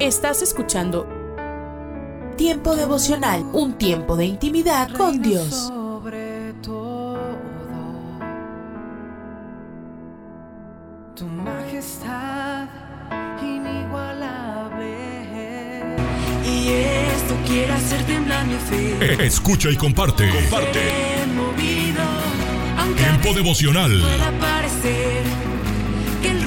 Estás escuchando Tiempo devocional, un tiempo de intimidad con Dios. Sobre todo, tu majestad inigualable. Y esto quiere hacer temblar mi fe. Escucha y comparte. Comparte. Tiempo a veces devocional.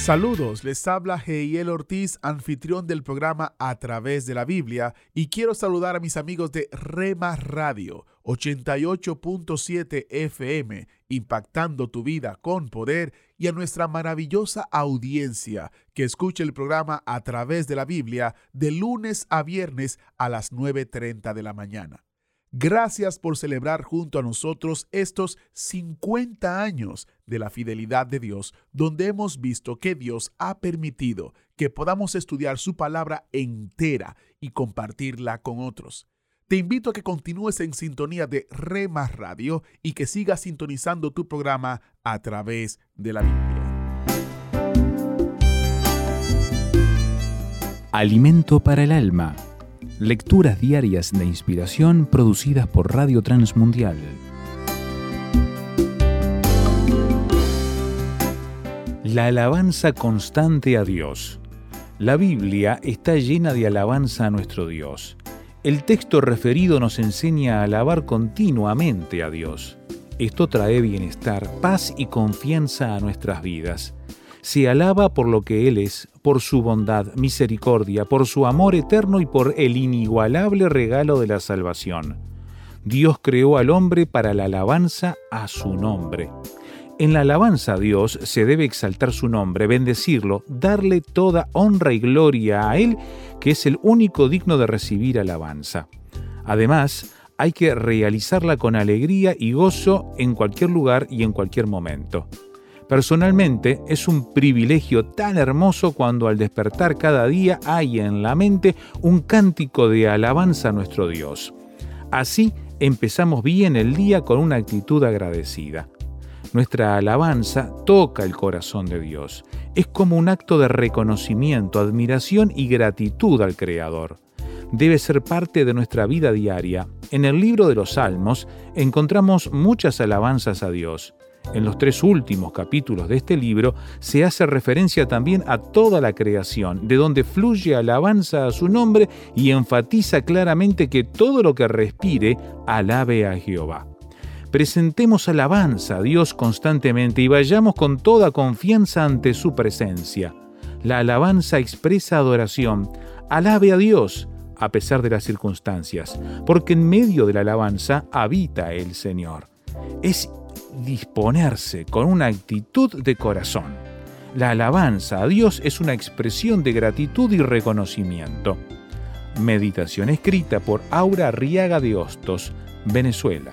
Saludos, les habla Heiel Ortiz, anfitrión del programa A través de la Biblia, y quiero saludar a mis amigos de Rema Radio 88.7 FM, impactando tu vida con poder, y a nuestra maravillosa audiencia que escucha el programa A través de la Biblia de lunes a viernes a las 9.30 de la mañana. Gracias por celebrar junto a nosotros estos 50 años de la fidelidad de Dios, donde hemos visto que Dios ha permitido que podamos estudiar su palabra entera y compartirla con otros. Te invito a que continúes en sintonía de Rema Radio y que sigas sintonizando tu programa a través de la Biblia. Alimento para el alma. Lecturas diarias de inspiración producidas por Radio Transmundial. La alabanza constante a Dios. La Biblia está llena de alabanza a nuestro Dios. El texto referido nos enseña a alabar continuamente a Dios. Esto trae bienestar, paz y confianza a nuestras vidas. Se alaba por lo que Él es, por su bondad, misericordia, por su amor eterno y por el inigualable regalo de la salvación. Dios creó al hombre para la alabanza a su nombre. En la alabanza a Dios se debe exaltar su nombre, bendecirlo, darle toda honra y gloria a Él, que es el único digno de recibir alabanza. Además, hay que realizarla con alegría y gozo en cualquier lugar y en cualquier momento. Personalmente es un privilegio tan hermoso cuando al despertar cada día hay en la mente un cántico de alabanza a nuestro Dios. Así empezamos bien el día con una actitud agradecida. Nuestra alabanza toca el corazón de Dios. Es como un acto de reconocimiento, admiración y gratitud al Creador. Debe ser parte de nuestra vida diaria. En el libro de los Salmos encontramos muchas alabanzas a Dios. En los tres últimos capítulos de este libro se hace referencia también a toda la creación, de donde fluye alabanza a su nombre y enfatiza claramente que todo lo que respire alabe a Jehová. Presentemos alabanza a Dios constantemente y vayamos con toda confianza ante su presencia. La alabanza expresa adoración. Alabe a Dios a pesar de las circunstancias, porque en medio de la alabanza habita el Señor. Es disponerse con una actitud de corazón. La alabanza a Dios es una expresión de gratitud y reconocimiento. Meditación escrita por Aura Arriaga de Hostos, Venezuela.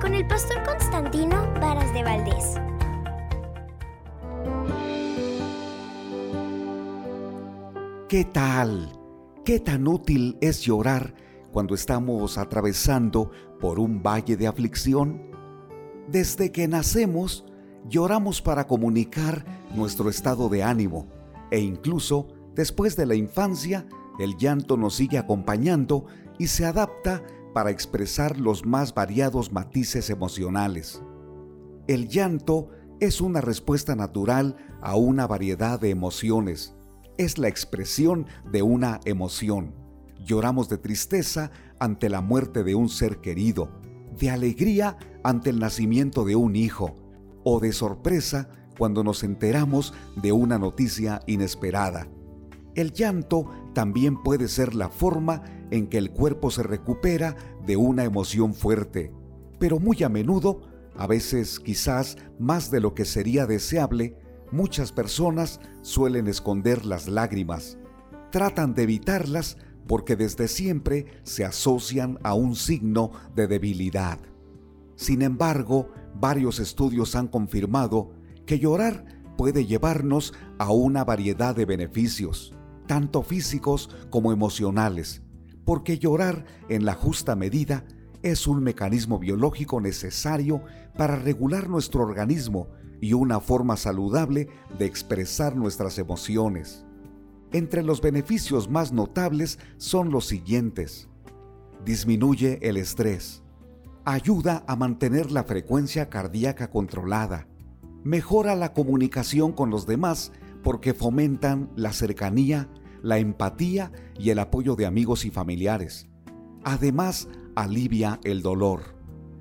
Con el pastor Constantino Varas de Valdés. ¿Qué tal? ¿Qué tan útil es llorar cuando estamos atravesando por un valle de aflicción? Desde que nacemos, lloramos para comunicar nuestro estado de ánimo e incluso después de la infancia, el llanto nos sigue acompañando y se adapta para expresar los más variados matices emocionales. El llanto es una respuesta natural a una variedad de emociones. Es la expresión de una emoción. Lloramos de tristeza ante la muerte de un ser querido, de alegría ante el nacimiento de un hijo o de sorpresa cuando nos enteramos de una noticia inesperada. El llanto también puede ser la forma en que el cuerpo se recupera de una emoción fuerte, pero muy a menudo, a veces quizás más de lo que sería deseable, muchas personas suelen esconder las lágrimas. Tratan de evitarlas porque desde siempre se asocian a un signo de debilidad. Sin embargo, varios estudios han confirmado que llorar puede llevarnos a una variedad de beneficios, tanto físicos como emocionales, porque llorar en la justa medida es un mecanismo biológico necesario para regular nuestro organismo y una forma saludable de expresar nuestras emociones. Entre los beneficios más notables son los siguientes. Disminuye el estrés. Ayuda a mantener la frecuencia cardíaca controlada. Mejora la comunicación con los demás porque fomentan la cercanía, la empatía y el apoyo de amigos y familiares. Además, alivia el dolor.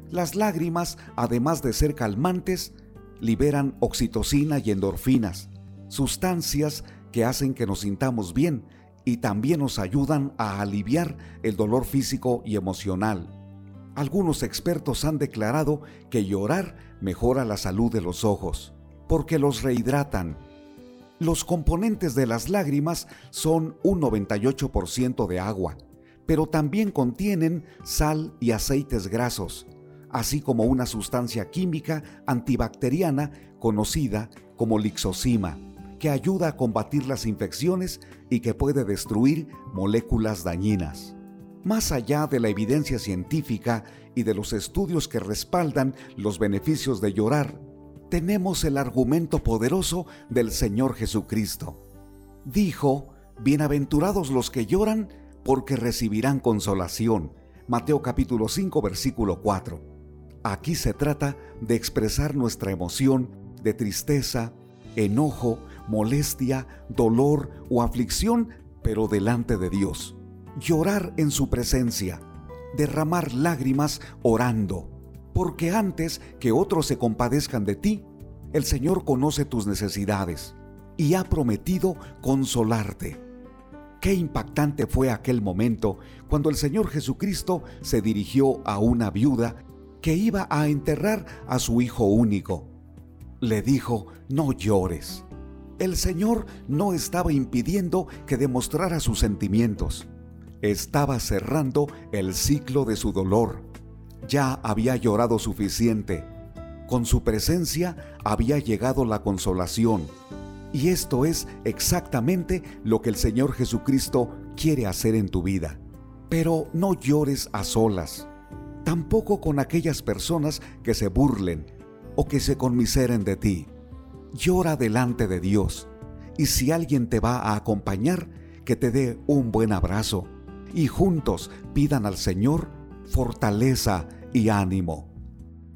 Las lágrimas, además de ser calmantes, liberan oxitocina y endorfinas, sustancias que hacen que nos sintamos bien y también nos ayudan a aliviar el dolor físico y emocional. Algunos expertos han declarado que llorar mejora la salud de los ojos, porque los rehidratan. Los componentes de las lágrimas son un 98% de agua, pero también contienen sal y aceites grasos, así como una sustancia química antibacteriana conocida como lixosima que ayuda a combatir las infecciones y que puede destruir moléculas dañinas. Más allá de la evidencia científica y de los estudios que respaldan los beneficios de llorar, tenemos el argumento poderoso del Señor Jesucristo. Dijo, Bienaventurados los que lloran, porque recibirán consolación. Mateo capítulo 5 versículo 4. Aquí se trata de expresar nuestra emoción de tristeza, enojo, molestia, dolor o aflicción, pero delante de Dios. Llorar en su presencia, derramar lágrimas orando, porque antes que otros se compadezcan de ti, el Señor conoce tus necesidades y ha prometido consolarte. Qué impactante fue aquel momento cuando el Señor Jesucristo se dirigió a una viuda que iba a enterrar a su hijo único. Le dijo, no llores el Señor no estaba impidiendo que demostrara sus sentimientos. Estaba cerrando el ciclo de su dolor. Ya había llorado suficiente. Con su presencia había llegado la consolación. Y esto es exactamente lo que el Señor Jesucristo quiere hacer en tu vida. Pero no llores a solas, tampoco con aquellas personas que se burlen o que se conmiseren de ti llora delante de Dios. Y si alguien te va a acompañar, que te dé un buen abrazo y juntos pidan al Señor fortaleza y ánimo.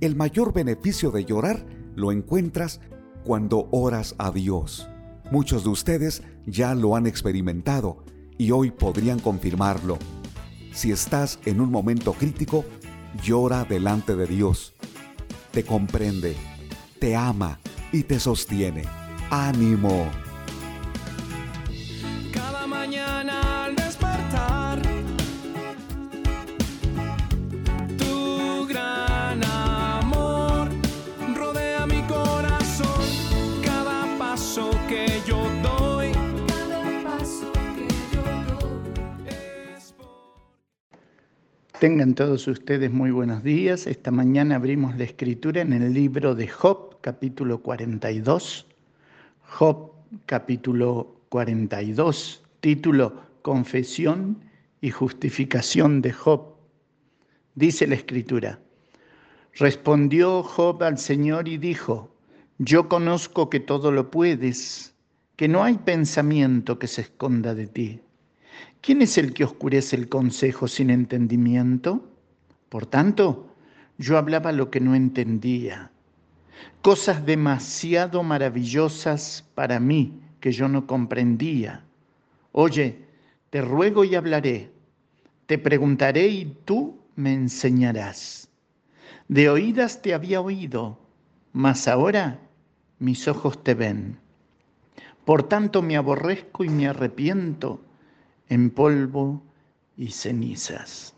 El mayor beneficio de llorar lo encuentras cuando oras a Dios. Muchos de ustedes ya lo han experimentado y hoy podrían confirmarlo. Si estás en un momento crítico, llora delante de Dios. Te comprende, te ama y te sostiene. ¡Ánimo! Cada mañana al despertar, Tengan todos ustedes muy buenos días. Esta mañana abrimos la escritura en el libro de Job, capítulo 42. Job capítulo 42, subtítulo Confesión y justificación de Job. Dice la escritura, respondió Job al Señor y dijo, yo conozco que todo lo puedes, que no hay pensamiento que se esconda de ti. ¿Quién es el que oscurece el consejo sin entendimiento? Por tanto, yo hablaba lo que no entendía, cosas demasiado maravillosas para mí que yo no comprendía. Oye, te ruego y hablaré, te preguntaré y tú me enseñarás. De oídas te había oído, mas ahora mis ojos te ven. Por tanto me aborrezco y me arrepiento en polvo y cenizas.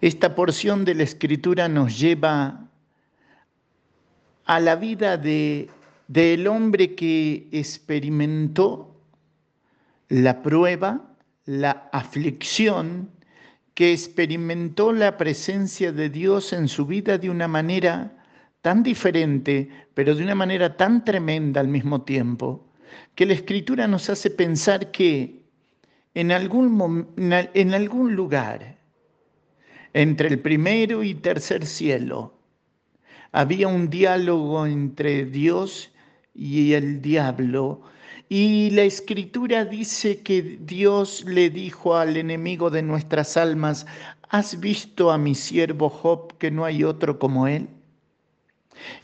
Esta porción de la escritura nos lleva a la vida de del hombre que experimentó la prueba, la aflicción, que experimentó la presencia de Dios en su vida de una manera tan diferente, pero de una manera tan tremenda al mismo tiempo, que la escritura nos hace pensar que en algún, lugar, entre el primero y tercer cielo, había un diálogo entre Dios y el diablo. Y la escritura dice que Dios le dijo al enemigo de nuestras almas, ¿has visto a mi siervo Job que no hay otro como él?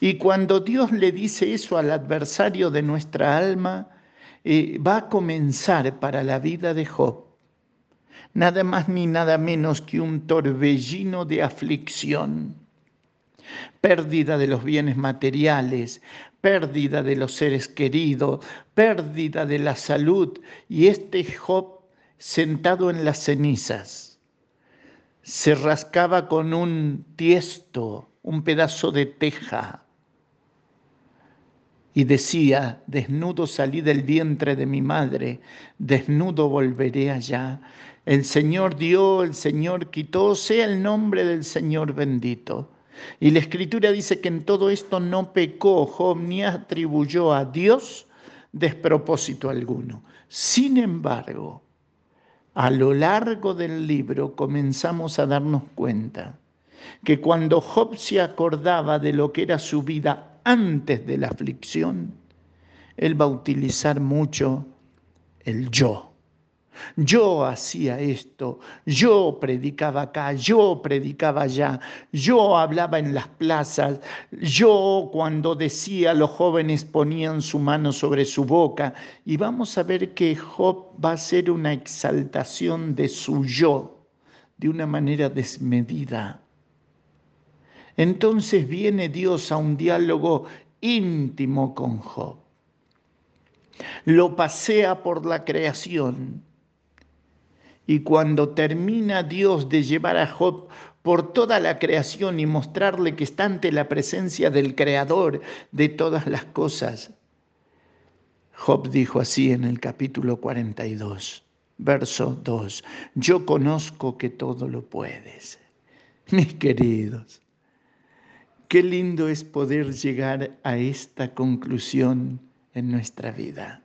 Y cuando Dios le dice eso al adversario de nuestra alma, va a comenzar para la vida de Job nada más ni nada menos que un torbellino de aflicción, pérdida de los bienes materiales, pérdida de los seres queridos, pérdida de la salud y este Job sentado en las cenizas se rascaba con un tiesto, un pedazo de teja y decía, desnudo salí del vientre de mi madre, desnudo volveré allá. El Señor dio, el Señor quitó, sea el nombre del Señor bendito. Y la escritura dice que en todo esto no pecó Job ni atribuyó a Dios despropósito alguno. Sin embargo, a lo largo del libro comenzamos a darnos cuenta que cuando Job se acordaba de lo que era su vida antes de la aflicción, él va a utilizar mucho el yo. Yo hacía esto, yo predicaba acá, yo predicaba allá, yo hablaba en las plazas, yo cuando decía los jóvenes ponían su mano sobre su boca. Y vamos a ver que Job va a ser una exaltación de su yo de una manera desmedida. Entonces viene Dios a un diálogo íntimo con Job. Lo pasea por la creación y cuando termina Dios de llevar a Job por toda la creación y mostrarle que está ante la presencia del Creador de todas las cosas, Job dijo así en el capítulo 42, verso 2, yo conozco que todo lo puedes. Mis queridos, qué lindo es poder llegar a esta conclusión en nuestra vida.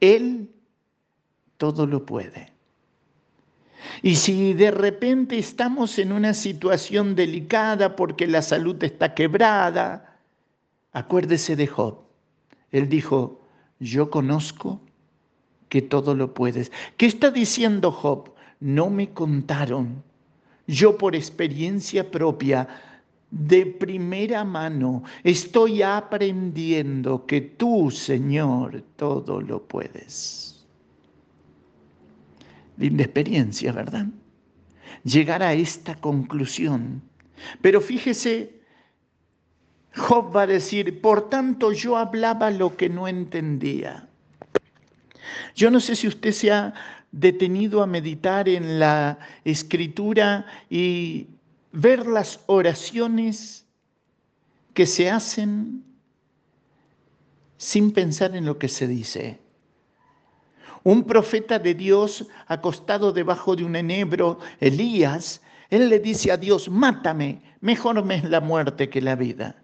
Él todo lo puede. Y si de repente estamos en una situación delicada porque la salud está quebrada, acuérdese de Job. Él dijo, yo conozco que todo lo puedes. ¿Qué está diciendo Job? No me contaron. Yo por experiencia propia, de primera mano, estoy aprendiendo que tú, Señor, todo lo puedes linda experiencia, ¿verdad? Llegar a esta conclusión. Pero fíjese, Job va a decir, por tanto yo hablaba lo que no entendía. Yo no sé si usted se ha detenido a meditar en la escritura y ver las oraciones que se hacen sin pensar en lo que se dice. Un profeta de Dios acostado debajo de un enebro, Elías, él le dice a Dios, mátame, mejor me es la muerte que la vida.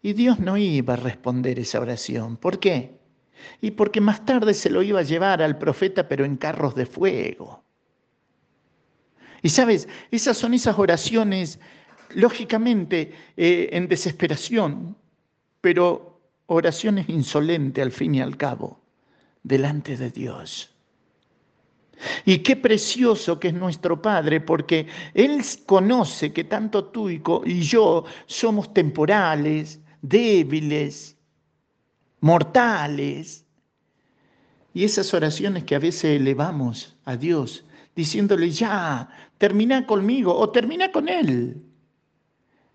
Y Dios no iba a responder esa oración. ¿Por qué? Y porque más tarde se lo iba a llevar al profeta, pero en carros de fuego. Y sabes, esas son esas oraciones, lógicamente, eh, en desesperación, pero oraciones insolentes al fin y al cabo, delante de Dios. Y qué precioso que es nuestro Padre, porque Él conoce que tanto tú y yo somos temporales, débiles, mortales. Y esas oraciones que a veces elevamos a Dios, diciéndole, ya, termina conmigo o termina con Él.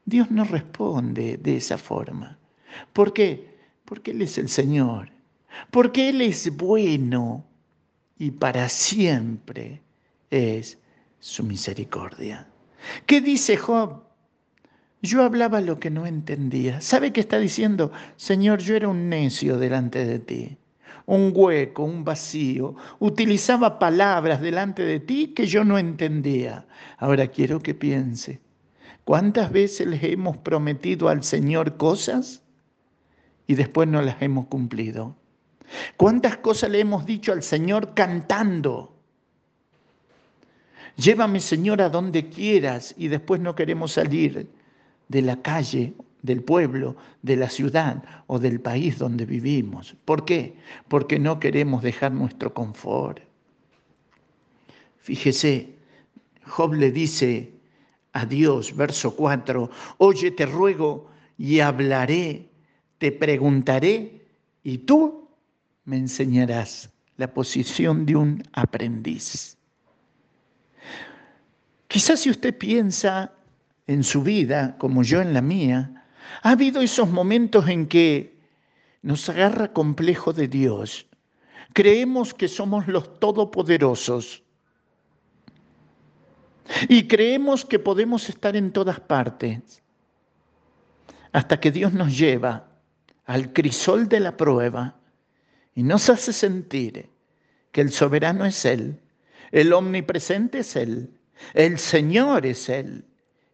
Dios no responde de esa forma. ¿Por qué? Porque Él es el Señor. Porque Él es bueno y para siempre es su misericordia. ¿Qué dice Job? Yo hablaba lo que no entendía. ¿Sabe qué está diciendo? Señor, yo era un necio delante de ti, un hueco, un vacío. Utilizaba palabras delante de ti que yo no entendía. Ahora quiero que piense, ¿cuántas veces le hemos prometido al Señor cosas y después no las hemos cumplido? ¿Cuántas cosas le hemos dicho al Señor cantando? Llévame, Señor, a donde quieras y después no queremos salir de la calle, del pueblo, de la ciudad o del país donde vivimos. ¿Por qué? Porque no queremos dejar nuestro confort. Fíjese, Job le dice a Dios, verso 4, oye, te ruego y hablaré, te preguntaré y tú me enseñarás la posición de un aprendiz. Quizás si usted piensa en su vida, como yo en la mía, ha habido esos momentos en que nos agarra complejo de Dios. Creemos que somos los todopoderosos y creemos que podemos estar en todas partes hasta que Dios nos lleva al crisol de la prueba y nos hace sentir que el soberano es Él, el omnipresente es Él, el Señor es Él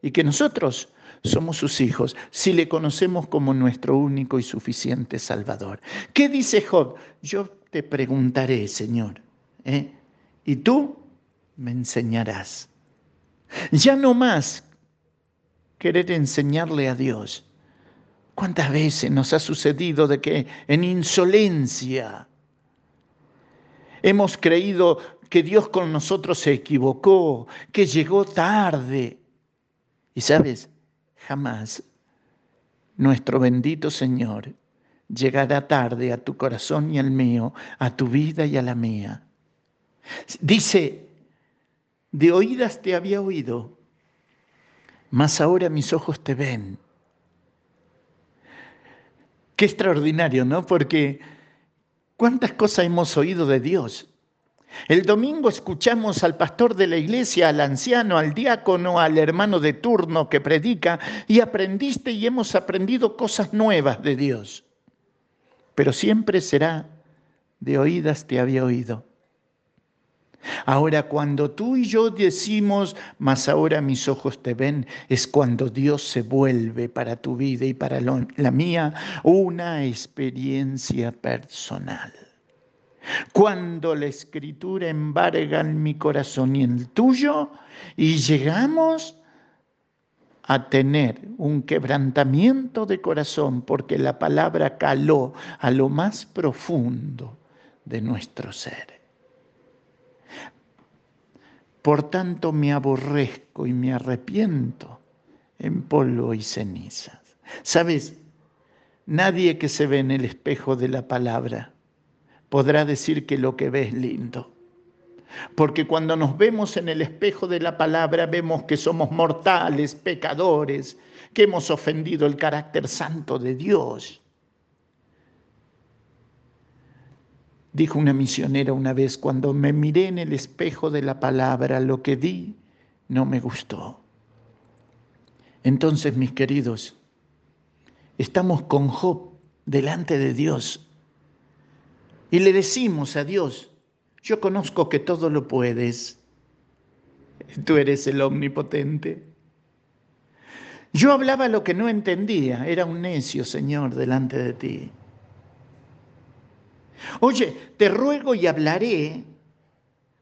y que nosotros somos sus hijos si le conocemos como nuestro único y suficiente Salvador. ¿Qué dice Job? Yo te preguntaré, Señor, ¿eh? y tú me enseñarás. Ya no más querer enseñarle a Dios, ¿Cuántas veces nos ha sucedido de que en insolencia hemos creído que Dios con nosotros se equivocó, que llegó tarde? Y sabes, jamás nuestro bendito Señor llegará tarde a tu corazón y al mío, a tu vida y a la mía. Dice, de oídas te había oído, mas ahora mis ojos te ven. Qué extraordinario, ¿no? Porque cuántas cosas hemos oído de Dios. El domingo escuchamos al pastor de la iglesia, al anciano, al diácono, al hermano de turno que predica y aprendiste y hemos aprendido cosas nuevas de Dios. Pero siempre será de oídas te había oído. Ahora, cuando tú y yo decimos, mas ahora mis ojos te ven, es cuando Dios se vuelve para tu vida y para la mía una experiencia personal. Cuando la escritura embarga en mi corazón y el tuyo, y llegamos a tener un quebrantamiento de corazón porque la palabra caló a lo más profundo de nuestro ser. Por tanto me aborrezco y me arrepiento en polvo y cenizas. ¿Sabes? Nadie que se ve en el espejo de la palabra podrá decir que lo que ve es lindo. Porque cuando nos vemos en el espejo de la palabra vemos que somos mortales, pecadores, que hemos ofendido el carácter santo de Dios. Dijo una misionera una vez, cuando me miré en el espejo de la palabra, lo que vi no me gustó. Entonces, mis queridos, estamos con Job delante de Dios y le decimos a Dios, yo conozco que todo lo puedes, tú eres el omnipotente. Yo hablaba lo que no entendía, era un necio, Señor, delante de ti. Oye, te ruego y hablaré,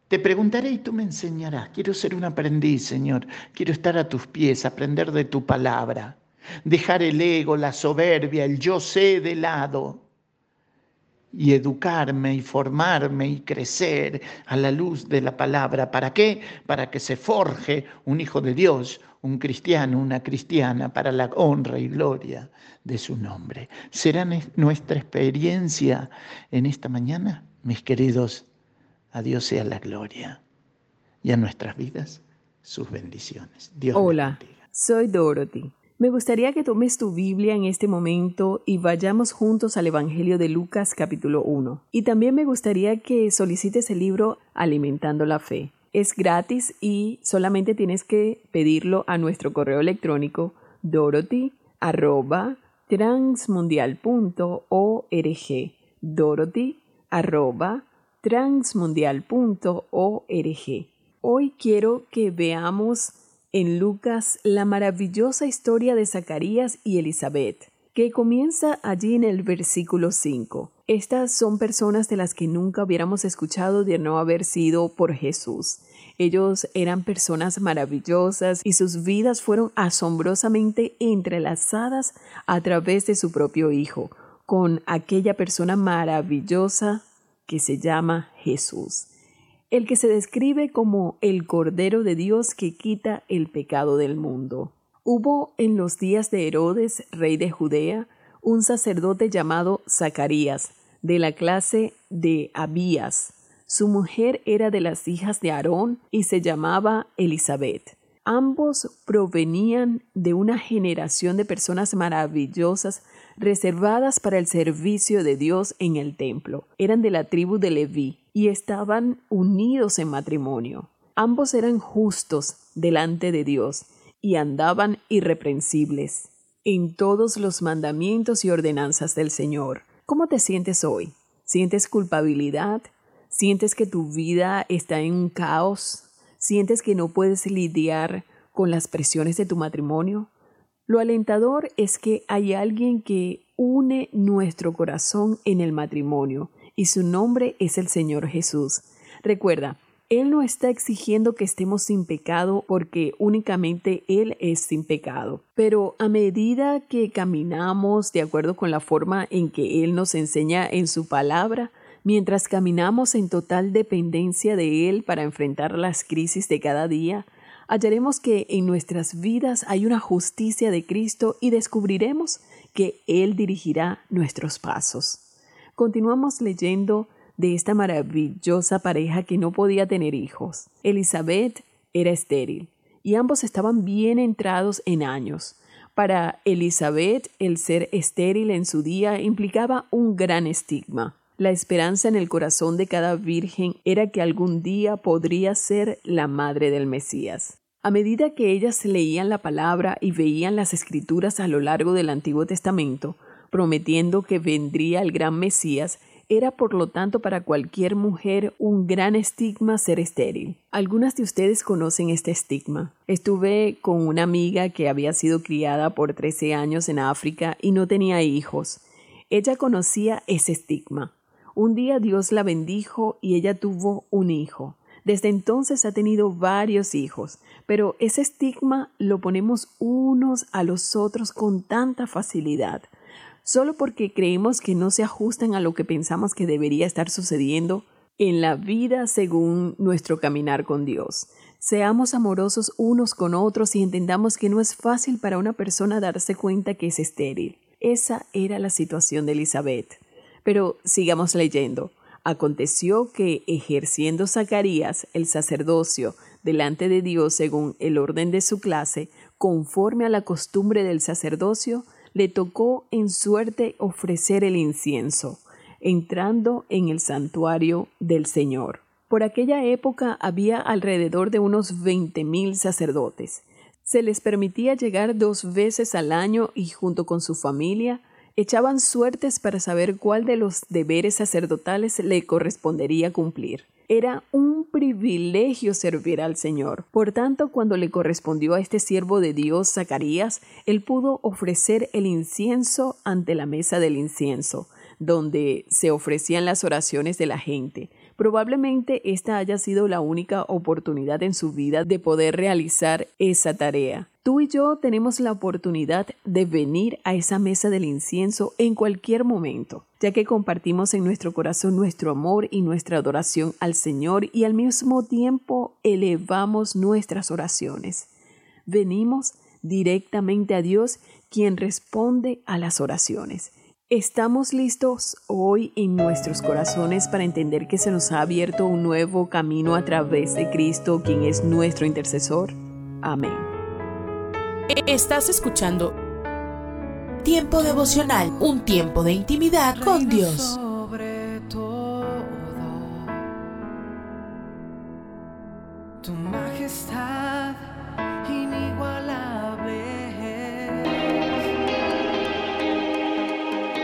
te preguntaré y tú me enseñarás. Quiero ser un aprendiz, Señor. Quiero estar a tus pies, aprender de tu palabra. Dejar el ego, la soberbia, el yo sé de lado y educarme y formarme y crecer a la luz de la palabra. ¿Para qué? Para que se forje un hijo de Dios, un cristiano, una cristiana, para la honra y gloria de su nombre. ¿Será nuestra experiencia en esta mañana, mis queridos? A Dios sea la gloria y a nuestras vidas sus bendiciones. Dios Hola, soy Dorothy. Me gustaría que tomes tu Biblia en este momento y vayamos juntos al Evangelio de Lucas capítulo 1. Y también me gustaría que solicites el libro Alimentando la Fe. Es gratis y solamente tienes que pedirlo a nuestro correo electrónico dorothy@transmundial.org. dorothy@transmundial.org. Hoy quiero que veamos en Lucas la maravillosa historia de Zacarías y Elizabeth, que comienza allí en el versículo 5. Estas son personas de las que nunca hubiéramos escuchado de no haber sido por Jesús. Ellos eran personas maravillosas y sus vidas fueron asombrosamente entrelazadas a través de su propio Hijo, con aquella persona maravillosa que se llama Jesús el que se describe como el Cordero de Dios que quita el pecado del mundo. Hubo en los días de Herodes, rey de Judea, un sacerdote llamado Zacarías, de la clase de Abías. Su mujer era de las hijas de Aarón y se llamaba Elizabeth. Ambos provenían de una generación de personas maravillosas reservadas para el servicio de Dios en el templo. Eran de la tribu de Leví y estaban unidos en matrimonio. Ambos eran justos delante de Dios y andaban irreprensibles en todos los mandamientos y ordenanzas del Señor. ¿Cómo te sientes hoy? ¿Sientes culpabilidad? ¿Sientes que tu vida está en un caos? ¿Sientes que no puedes lidiar con las presiones de tu matrimonio? Lo alentador es que hay alguien que une nuestro corazón en el matrimonio y su nombre es el Señor Jesús. Recuerda, Él no está exigiendo que estemos sin pecado porque únicamente Él es sin pecado. Pero a medida que caminamos de acuerdo con la forma en que Él nos enseña en su palabra, mientras caminamos en total dependencia de Él para enfrentar las crisis de cada día, hallaremos que en nuestras vidas hay una justicia de Cristo y descubriremos que Él dirigirá nuestros pasos. Continuamos leyendo de esta maravillosa pareja que no podía tener hijos. Elizabeth era estéril y ambos estaban bien entrados en años. Para Elizabeth, el ser estéril en su día implicaba un gran estigma. La esperanza en el corazón de cada virgen era que algún día podría ser la madre del Mesías. A medida que ellas leían la palabra y veían las escrituras a lo largo del Antiguo Testamento, prometiendo que vendría el gran Mesías, era por lo tanto para cualquier mujer un gran estigma ser estéril. Algunas de ustedes conocen este estigma. Estuve con una amiga que había sido criada por 13 años en África y no tenía hijos. Ella conocía ese estigma. Un día Dios la bendijo y ella tuvo un hijo. Desde entonces ha tenido varios hijos, pero ese estigma lo ponemos unos a los otros con tanta facilidad, solo porque creemos que no se ajustan a lo que pensamos que debería estar sucediendo en la vida según nuestro caminar con Dios. Seamos amorosos unos con otros y entendamos que no es fácil para una persona darse cuenta que es estéril. Esa era la situación de Elizabeth. Pero sigamos leyendo. Aconteció que, ejerciendo Zacarías el sacerdocio delante de Dios según el orden de su clase, conforme a la costumbre del sacerdocio, le tocó en suerte ofrecer el incienso, entrando en el santuario del Señor. Por aquella época había alrededor de unos veinte mil sacerdotes. Se les permitía llegar dos veces al año y junto con su familia echaban suertes para saber cuál de los deberes sacerdotales le correspondería cumplir. Era un privilegio servir al Señor. Por tanto, cuando le correspondió a este siervo de Dios, Zacarías, él pudo ofrecer el incienso ante la mesa del incienso, donde se ofrecían las oraciones de la gente. Probablemente esta haya sido la única oportunidad en su vida de poder realizar esa tarea. Tú y yo tenemos la oportunidad de venir a esa mesa del incienso en cualquier momento, ya que compartimos en nuestro corazón nuestro amor y nuestra adoración al Señor y al mismo tiempo elevamos nuestras oraciones. Venimos directamente a Dios, quien responde a las oraciones. ¿Estamos listos hoy en nuestros corazones para entender que se nos ha abierto un nuevo camino a través de Cristo, quien es nuestro intercesor? Amén. Estás escuchando Tiempo devocional, un tiempo de intimidad con Dios.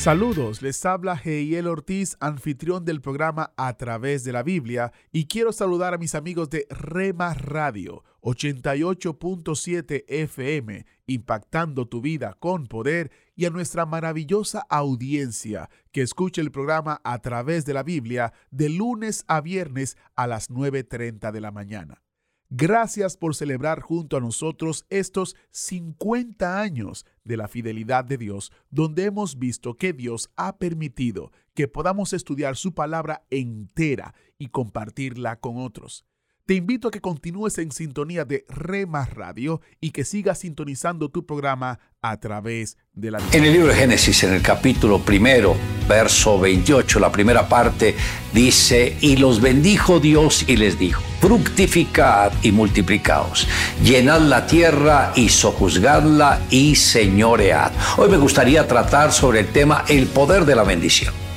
Saludos, les habla Geiel Ortiz, anfitrión del programa A través de la Biblia, y quiero saludar a mis amigos de Rema Radio 88.7 FM, impactando tu vida con poder, y a nuestra maravillosa audiencia que escucha el programa A través de la Biblia de lunes a viernes a las 9.30 de la mañana. Gracias por celebrar junto a nosotros estos 50 años de la fidelidad de Dios, donde hemos visto que Dios ha permitido que podamos estudiar su palabra entera y compartirla con otros. Te invito a que continúes en sintonía de Rema Radio y que sigas sintonizando tu programa a través de la En el libro de Génesis, en el capítulo primero, verso 28, la primera parte, dice, y los bendijo Dios y les dijo, fructificad y multiplicaos, llenad la tierra y sojuzgadla y señoread. Hoy me gustaría tratar sobre el tema el poder de la bendición.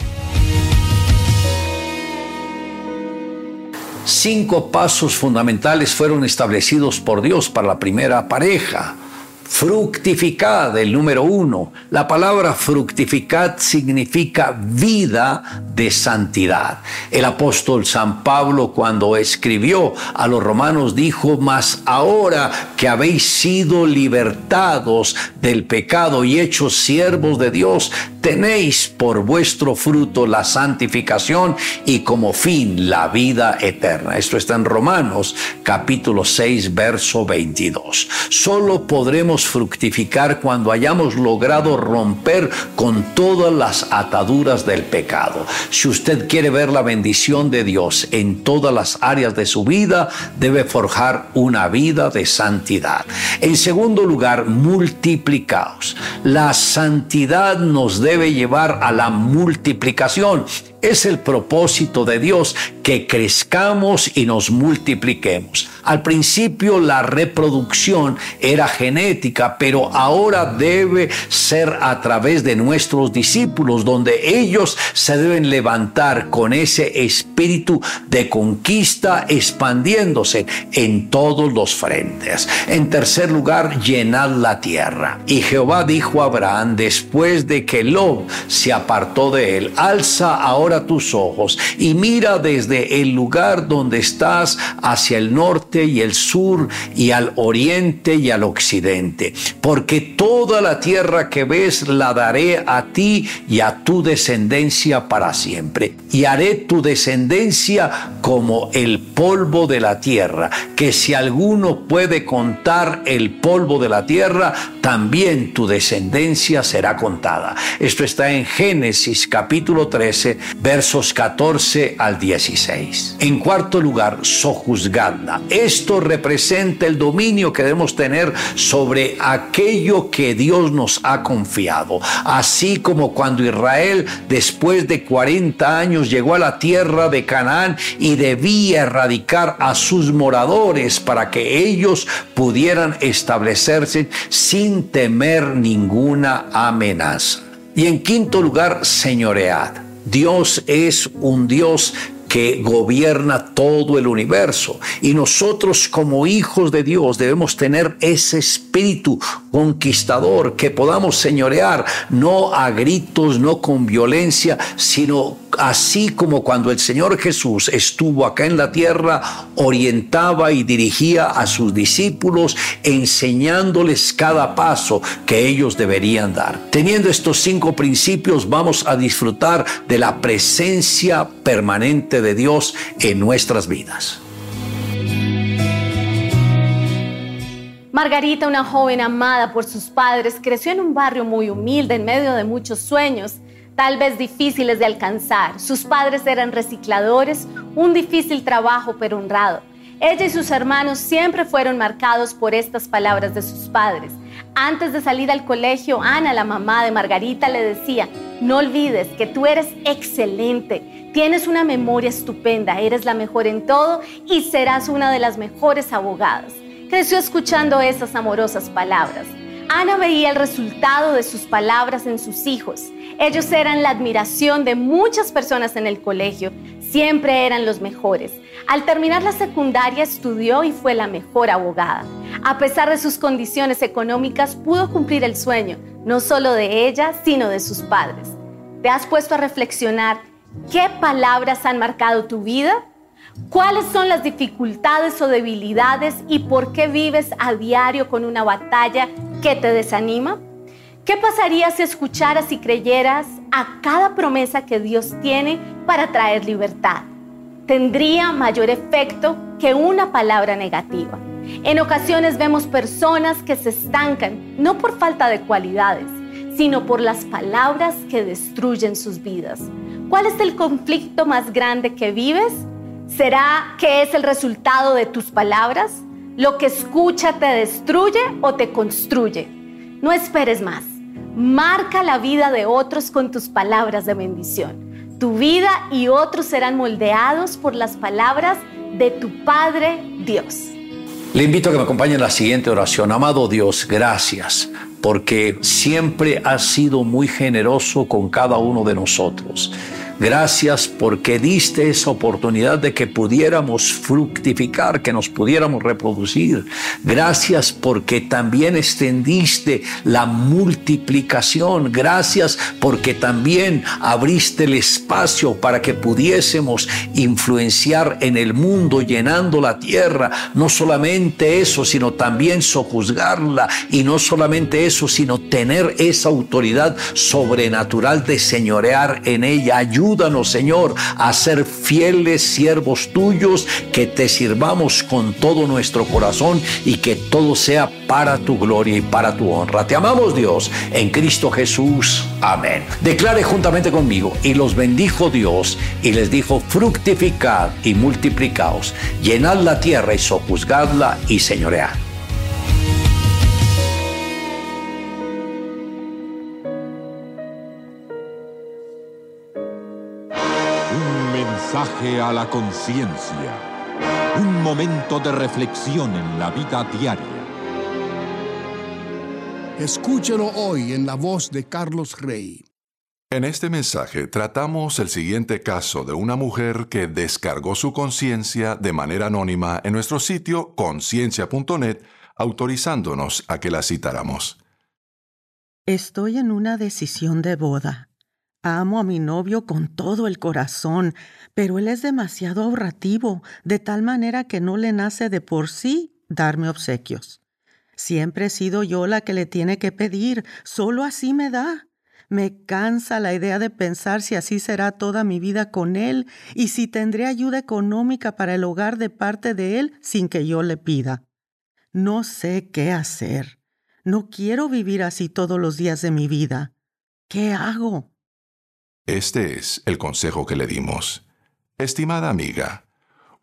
Cinco pasos fundamentales fueron establecidos por Dios para la primera pareja. Fructificad, el número uno. La palabra fructificad significa vida de santidad. El apóstol San Pablo cuando escribió a los romanos dijo, mas ahora que habéis sido libertados del pecado y hechos siervos de Dios, tenéis por vuestro fruto la santificación y como fin la vida eterna. Esto está en Romanos capítulo 6, verso 22. Solo podremos fructificar cuando hayamos logrado romper con todas las ataduras del pecado. Si usted quiere ver la bendición de Dios en todas las áreas de su vida, debe forjar una vida de santidad. En segundo lugar, multiplicaos. La santidad nos debe llevar a la multiplicación. Es el propósito de Dios que crezcamos y nos multipliquemos. Al principio la reproducción era genética, pero ahora debe ser a través de nuestros discípulos, donde ellos se deben levantar con ese espíritu de conquista expandiéndose en todos los frentes. En tercer lugar, llenad la tierra. Y Jehová dijo a Abraham, después de que Se apartó de él, alza ahora tus ojos y mira desde el lugar donde estás hacia el norte y el sur y al oriente y al occidente, porque toda la tierra que ves la daré a ti y a tu descendencia para siempre. Y haré tu descendencia como el polvo de la tierra, que si alguno puede contar el polvo de la tierra, también tu descendencia será contada. Esto está en Génesis capítulo 13, versos 14 al 16. 16. En cuarto lugar, sojuzgadla. Esto representa el dominio que debemos tener sobre aquello que Dios nos ha confiado. Así como cuando Israel, después de 40 años, llegó a la tierra de Canaán y debía erradicar a sus moradores para que ellos pudieran establecerse sin temer ninguna amenaza. Y en quinto lugar, señoread. Dios es un Dios que gobierna todo el universo. Y nosotros como hijos de Dios debemos tener ese espíritu conquistador, que podamos señorear, no a gritos, no con violencia, sino así como cuando el Señor Jesús estuvo acá en la tierra, orientaba y dirigía a sus discípulos, enseñándoles cada paso que ellos deberían dar. Teniendo estos cinco principios, vamos a disfrutar de la presencia permanente de Dios en nuestras vidas. Margarita, una joven amada por sus padres, creció en un barrio muy humilde, en medio de muchos sueños tal vez difíciles de alcanzar. Sus padres eran recicladores, un difícil trabajo pero honrado. Ella y sus hermanos siempre fueron marcados por estas palabras de sus padres. Antes de salir al colegio, Ana, la mamá de Margarita, le decía, no olvides que tú eres excelente, tienes una memoria estupenda, eres la mejor en todo y serás una de las mejores abogadas. Creció escuchando esas amorosas palabras. Ana veía el resultado de sus palabras en sus hijos. Ellos eran la admiración de muchas personas en el colegio, siempre eran los mejores. Al terminar la secundaria estudió y fue la mejor abogada. A pesar de sus condiciones económicas, pudo cumplir el sueño, no solo de ella, sino de sus padres. ¿Te has puesto a reflexionar qué palabras han marcado tu vida? ¿Cuáles son las dificultades o debilidades y por qué vives a diario con una batalla que te desanima? ¿Qué pasaría si escucharas y creyeras a cada promesa que Dios tiene para traer libertad? Tendría mayor efecto que una palabra negativa. En ocasiones vemos personas que se estancan, no por falta de cualidades, sino por las palabras que destruyen sus vidas. ¿Cuál es el conflicto más grande que vives? ¿Será que es el resultado de tus palabras? ¿Lo que escucha te destruye o te construye? No esperes más. Marca la vida de otros con tus palabras de bendición. Tu vida y otros serán moldeados por las palabras de tu Padre Dios. Le invito a que me acompañe en la siguiente oración. Amado Dios, gracias porque siempre has sido muy generoso con cada uno de nosotros. Gracias porque diste esa oportunidad de que pudiéramos fructificar, que nos pudiéramos reproducir. Gracias porque también extendiste la multiplicación. Gracias porque también abriste el espacio para que pudiésemos influenciar en el mundo llenando la tierra. No solamente eso, sino también sojuzgarla. Y no solamente eso, sino tener esa autoridad sobrenatural de señorear en ella. Señor, a ser fieles siervos tuyos, que te sirvamos con todo nuestro corazón y que todo sea para tu gloria y para tu honra. Te amamos, Dios, en Cristo Jesús. Amén. Declare juntamente conmigo, y los bendijo Dios, y les dijo, fructificad y multiplicaos, llenad la tierra y sojuzgadla y señoread. A la conciencia. Un momento de reflexión en la vida diaria. Escúchelo hoy en la voz de Carlos Rey. En este mensaje tratamos el siguiente caso de una mujer que descargó su conciencia de manera anónima en nuestro sitio conciencia.net, autorizándonos a que la citáramos. Estoy en una decisión de boda. Amo a mi novio con todo el corazón, pero él es demasiado ahorrativo, de tal manera que no le nace de por sí darme obsequios. Siempre he sido yo la que le tiene que pedir, solo así me da. Me cansa la idea de pensar si así será toda mi vida con él y si tendré ayuda económica para el hogar de parte de él sin que yo le pida. No sé qué hacer. No quiero vivir así todos los días de mi vida. ¿Qué hago? Este es el consejo que le dimos. Estimada amiga,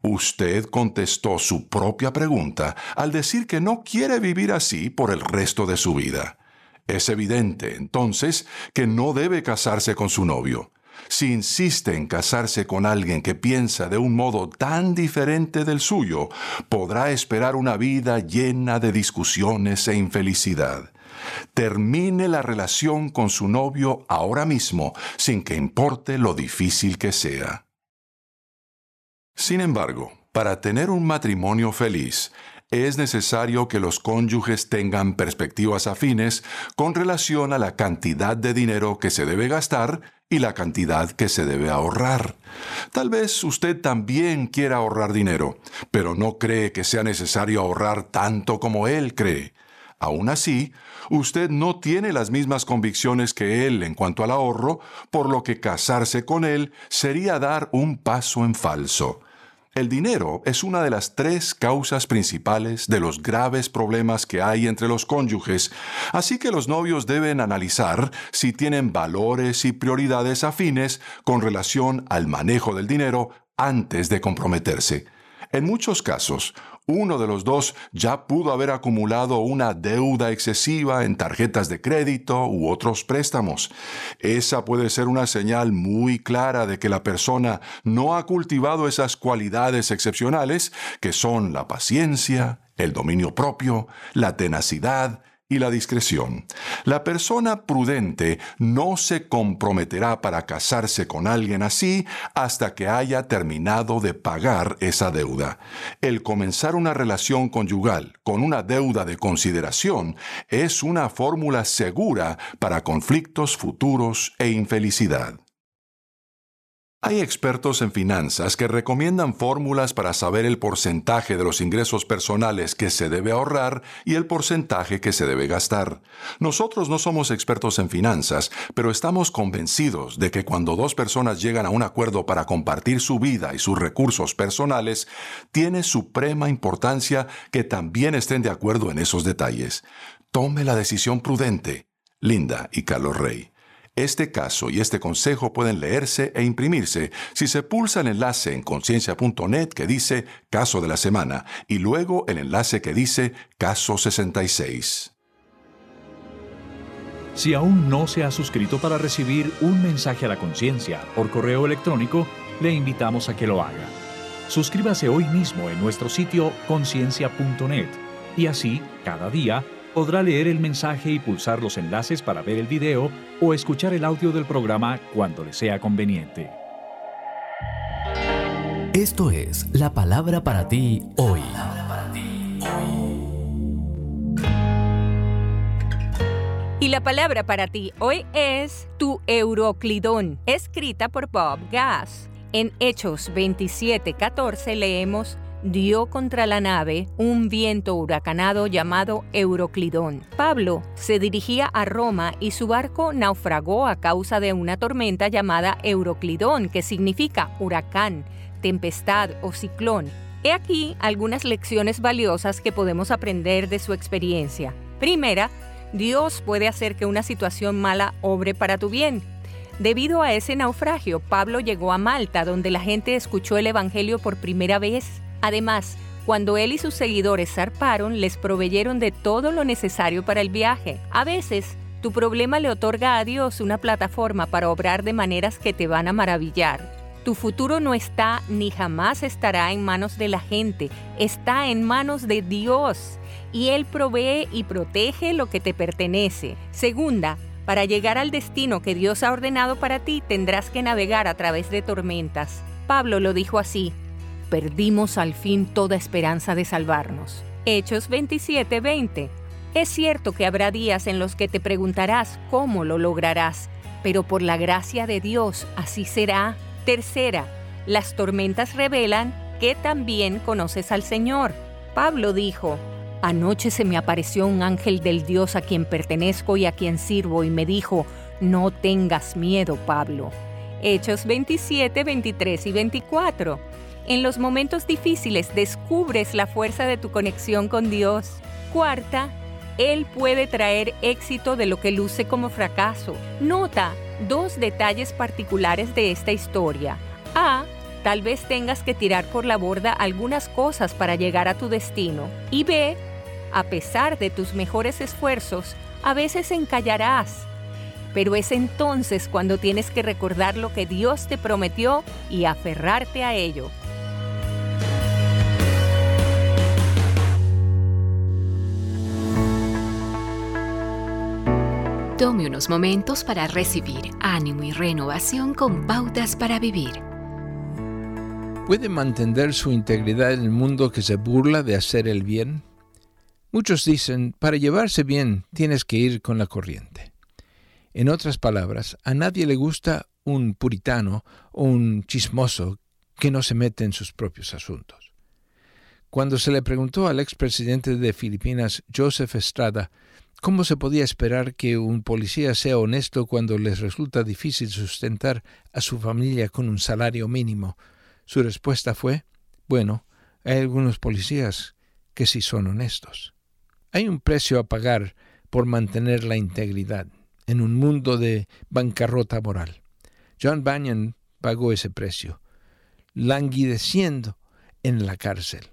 usted contestó su propia pregunta al decir que no quiere vivir así por el resto de su vida. Es evidente, entonces, que no debe casarse con su novio. Si insiste en casarse con alguien que piensa de un modo tan diferente del suyo, podrá esperar una vida llena de discusiones e infelicidad. Termine la relación con su novio ahora mismo, sin que importe lo difícil que sea. Sin embargo, para tener un matrimonio feliz, es necesario que los cónyuges tengan perspectivas afines con relación a la cantidad de dinero que se debe gastar y la cantidad que se debe ahorrar. Tal vez usted también quiera ahorrar dinero, pero no cree que sea necesario ahorrar tanto como él cree. Aún así, usted no tiene las mismas convicciones que él en cuanto al ahorro, por lo que casarse con él sería dar un paso en falso. El dinero es una de las tres causas principales de los graves problemas que hay entre los cónyuges, así que los novios deben analizar si tienen valores y prioridades afines con relación al manejo del dinero antes de comprometerse. En muchos casos, uno de los dos ya pudo haber acumulado una deuda excesiva en tarjetas de crédito u otros préstamos. Esa puede ser una señal muy clara de que la persona no ha cultivado esas cualidades excepcionales que son la paciencia, el dominio propio, la tenacidad y la discreción. La persona prudente no se comprometerá para casarse con alguien así hasta que haya terminado de pagar esa deuda. El comenzar una relación conyugal con una deuda de consideración es una fórmula segura para conflictos futuros e infelicidad. Hay expertos en finanzas que recomiendan fórmulas para saber el porcentaje de los ingresos personales que se debe ahorrar y el porcentaje que se debe gastar. Nosotros no somos expertos en finanzas, pero estamos convencidos de que cuando dos personas llegan a un acuerdo para compartir su vida y sus recursos personales, tiene suprema importancia que también estén de acuerdo en esos detalles. Tome la decisión prudente. Linda y Carlos Rey. Este caso y este consejo pueden leerse e imprimirse si se pulsa el enlace en conciencia.net que dice Caso de la Semana y luego el enlace que dice Caso 66. Si aún no se ha suscrito para recibir un mensaje a la conciencia por correo electrónico, le invitamos a que lo haga. Suscríbase hoy mismo en nuestro sitio conciencia.net y así, cada día, podrá leer el mensaje y pulsar los enlaces para ver el video o escuchar el audio del programa cuando le sea conveniente. Esto es la palabra para ti hoy. Y la palabra para ti hoy es tu Euroclidón, escrita por Bob Gass. En Hechos 27:14 leemos dio contra la nave un viento huracanado llamado Euroclidón. Pablo se dirigía a Roma y su barco naufragó a causa de una tormenta llamada Euroclidón, que significa huracán, tempestad o ciclón. He aquí algunas lecciones valiosas que podemos aprender de su experiencia. Primera, Dios puede hacer que una situación mala obre para tu bien. Debido a ese naufragio, Pablo llegó a Malta, donde la gente escuchó el Evangelio por primera vez. Además, cuando él y sus seguidores zarparon, les proveyeron de todo lo necesario para el viaje. A veces, tu problema le otorga a Dios una plataforma para obrar de maneras que te van a maravillar. Tu futuro no está ni jamás estará en manos de la gente, está en manos de Dios. Y Él provee y protege lo que te pertenece. Segunda, para llegar al destino que Dios ha ordenado para ti tendrás que navegar a través de tormentas. Pablo lo dijo así, perdimos al fin toda esperanza de salvarnos. Hechos 27:20. Es cierto que habrá días en los que te preguntarás cómo lo lograrás, pero por la gracia de Dios así será. Tercera, las tormentas revelan que también conoces al Señor. Pablo dijo, Anoche se me apareció un ángel del Dios a quien pertenezco y a quien sirvo y me dijo, no tengas miedo, Pablo. Hechos 27, 23 y 24. En los momentos difíciles descubres la fuerza de tu conexión con Dios. Cuarta, Él puede traer éxito de lo que luce como fracaso. Nota dos detalles particulares de esta historia. A. Tal vez tengas que tirar por la borda algunas cosas para llegar a tu destino. Y ve, a pesar de tus mejores esfuerzos, a veces encallarás. Pero es entonces cuando tienes que recordar lo que Dios te prometió y aferrarte a ello. Tome unos momentos para recibir ánimo y renovación con pautas para vivir. ¿Puede mantener su integridad en el mundo que se burla de hacer el bien? Muchos dicen, para llevarse bien tienes que ir con la corriente. En otras palabras, a nadie le gusta un puritano o un chismoso que no se mete en sus propios asuntos. Cuando se le preguntó al expresidente de Filipinas, Joseph Estrada, ¿Cómo se podía esperar que un policía sea honesto cuando les resulta difícil sustentar a su familia con un salario mínimo? Su respuesta fue, bueno, hay algunos policías que sí son honestos. Hay un precio a pagar por mantener la integridad en un mundo de bancarrota moral. John Banyan pagó ese precio, languideciendo en la cárcel.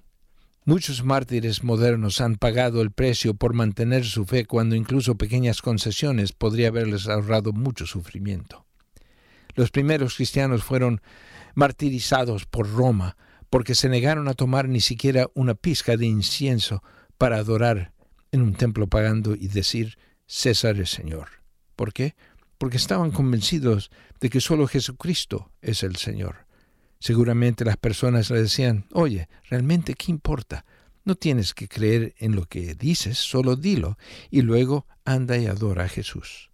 Muchos mártires modernos han pagado el precio por mantener su fe cuando incluso pequeñas concesiones podría haberles ahorrado mucho sufrimiento. Los primeros cristianos fueron martirizados por Roma porque se negaron a tomar ni siquiera una pizca de incienso para adorar en un templo pagando y decir César es Señor. ¿Por qué? Porque estaban convencidos de que solo Jesucristo es el Señor. Seguramente las personas le decían, oye, realmente qué importa, no tienes que creer en lo que dices, solo dilo, y luego anda y adora a Jesús.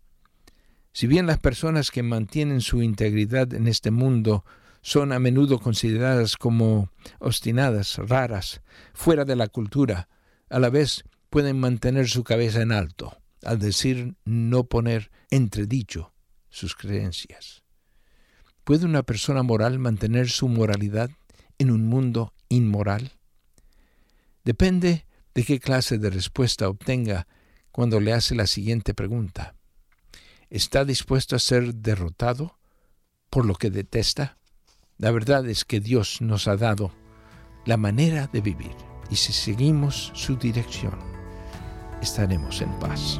Si bien las personas que mantienen su integridad en este mundo son a menudo consideradas como obstinadas, raras, fuera de la cultura, a la vez pueden mantener su cabeza en alto, al decir no poner entredicho sus creencias. ¿Puede una persona moral mantener su moralidad en un mundo inmoral? Depende de qué clase de respuesta obtenga cuando le hace la siguiente pregunta. ¿Está dispuesto a ser derrotado por lo que detesta? La verdad es que Dios nos ha dado la manera de vivir y si seguimos su dirección, estaremos en paz.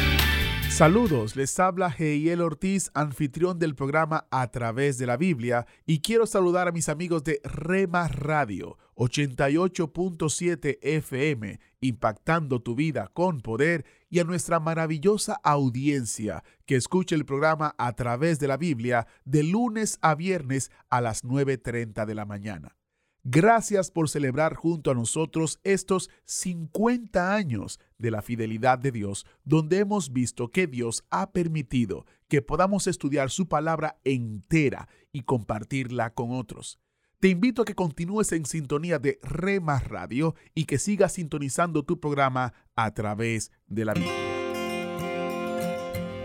Saludos, les habla Heiel Ortiz, anfitrión del programa A través de la Biblia, y quiero saludar a mis amigos de Rema Radio 88.7 FM, impactando tu vida con poder, y a nuestra maravillosa audiencia que escucha el programa A través de la Biblia de lunes a viernes a las 9.30 de la mañana. Gracias por celebrar junto a nosotros estos 50 años de la fidelidad de Dios, donde hemos visto que Dios ha permitido que podamos estudiar su palabra entera y compartirla con otros. Te invito a que continúes en sintonía de Rema Radio y que sigas sintonizando tu programa a través de la Biblia.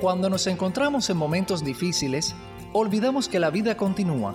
Cuando nos encontramos en momentos difíciles, olvidamos que la vida continúa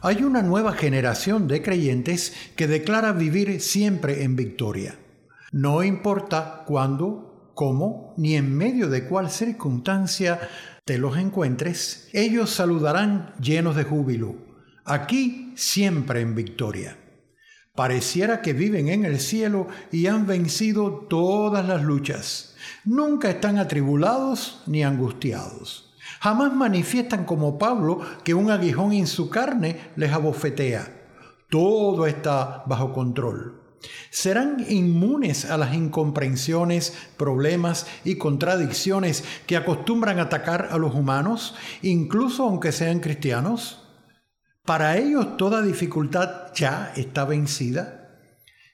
Hay una nueva generación de creyentes que declara vivir siempre en victoria. No importa cuándo, cómo, ni en medio de cuál circunstancia te los encuentres, ellos saludarán llenos de júbilo. Aquí siempre en victoria. Pareciera que viven en el cielo y han vencido todas las luchas. Nunca están atribulados ni angustiados. Jamás manifiestan como Pablo que un aguijón en su carne les abofetea. Todo está bajo control. Serán inmunes a las incomprensiones, problemas y contradicciones que acostumbran atacar a los humanos, incluso aunque sean cristianos. Para ellos toda dificultad ya está vencida.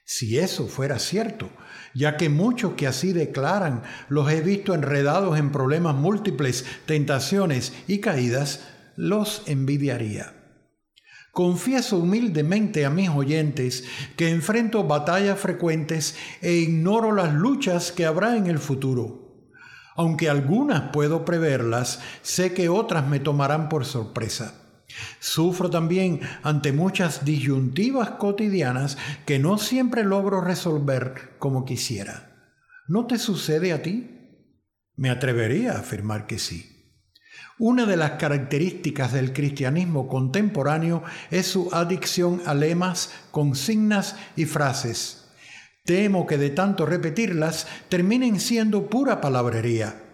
Si eso fuera cierto, ya que muchos que así declaran los he visto enredados en problemas múltiples, tentaciones y caídas, los envidiaría. Confieso humildemente a mis oyentes que enfrento batallas frecuentes e ignoro las luchas que habrá en el futuro. Aunque algunas puedo preverlas, sé que otras me tomarán por sorpresa. Sufro también ante muchas disyuntivas cotidianas que no siempre logro resolver como quisiera. ¿No te sucede a ti? Me atrevería a afirmar que sí. Una de las características del cristianismo contemporáneo es su adicción a lemas, consignas y frases. Temo que de tanto repetirlas terminen siendo pura palabrería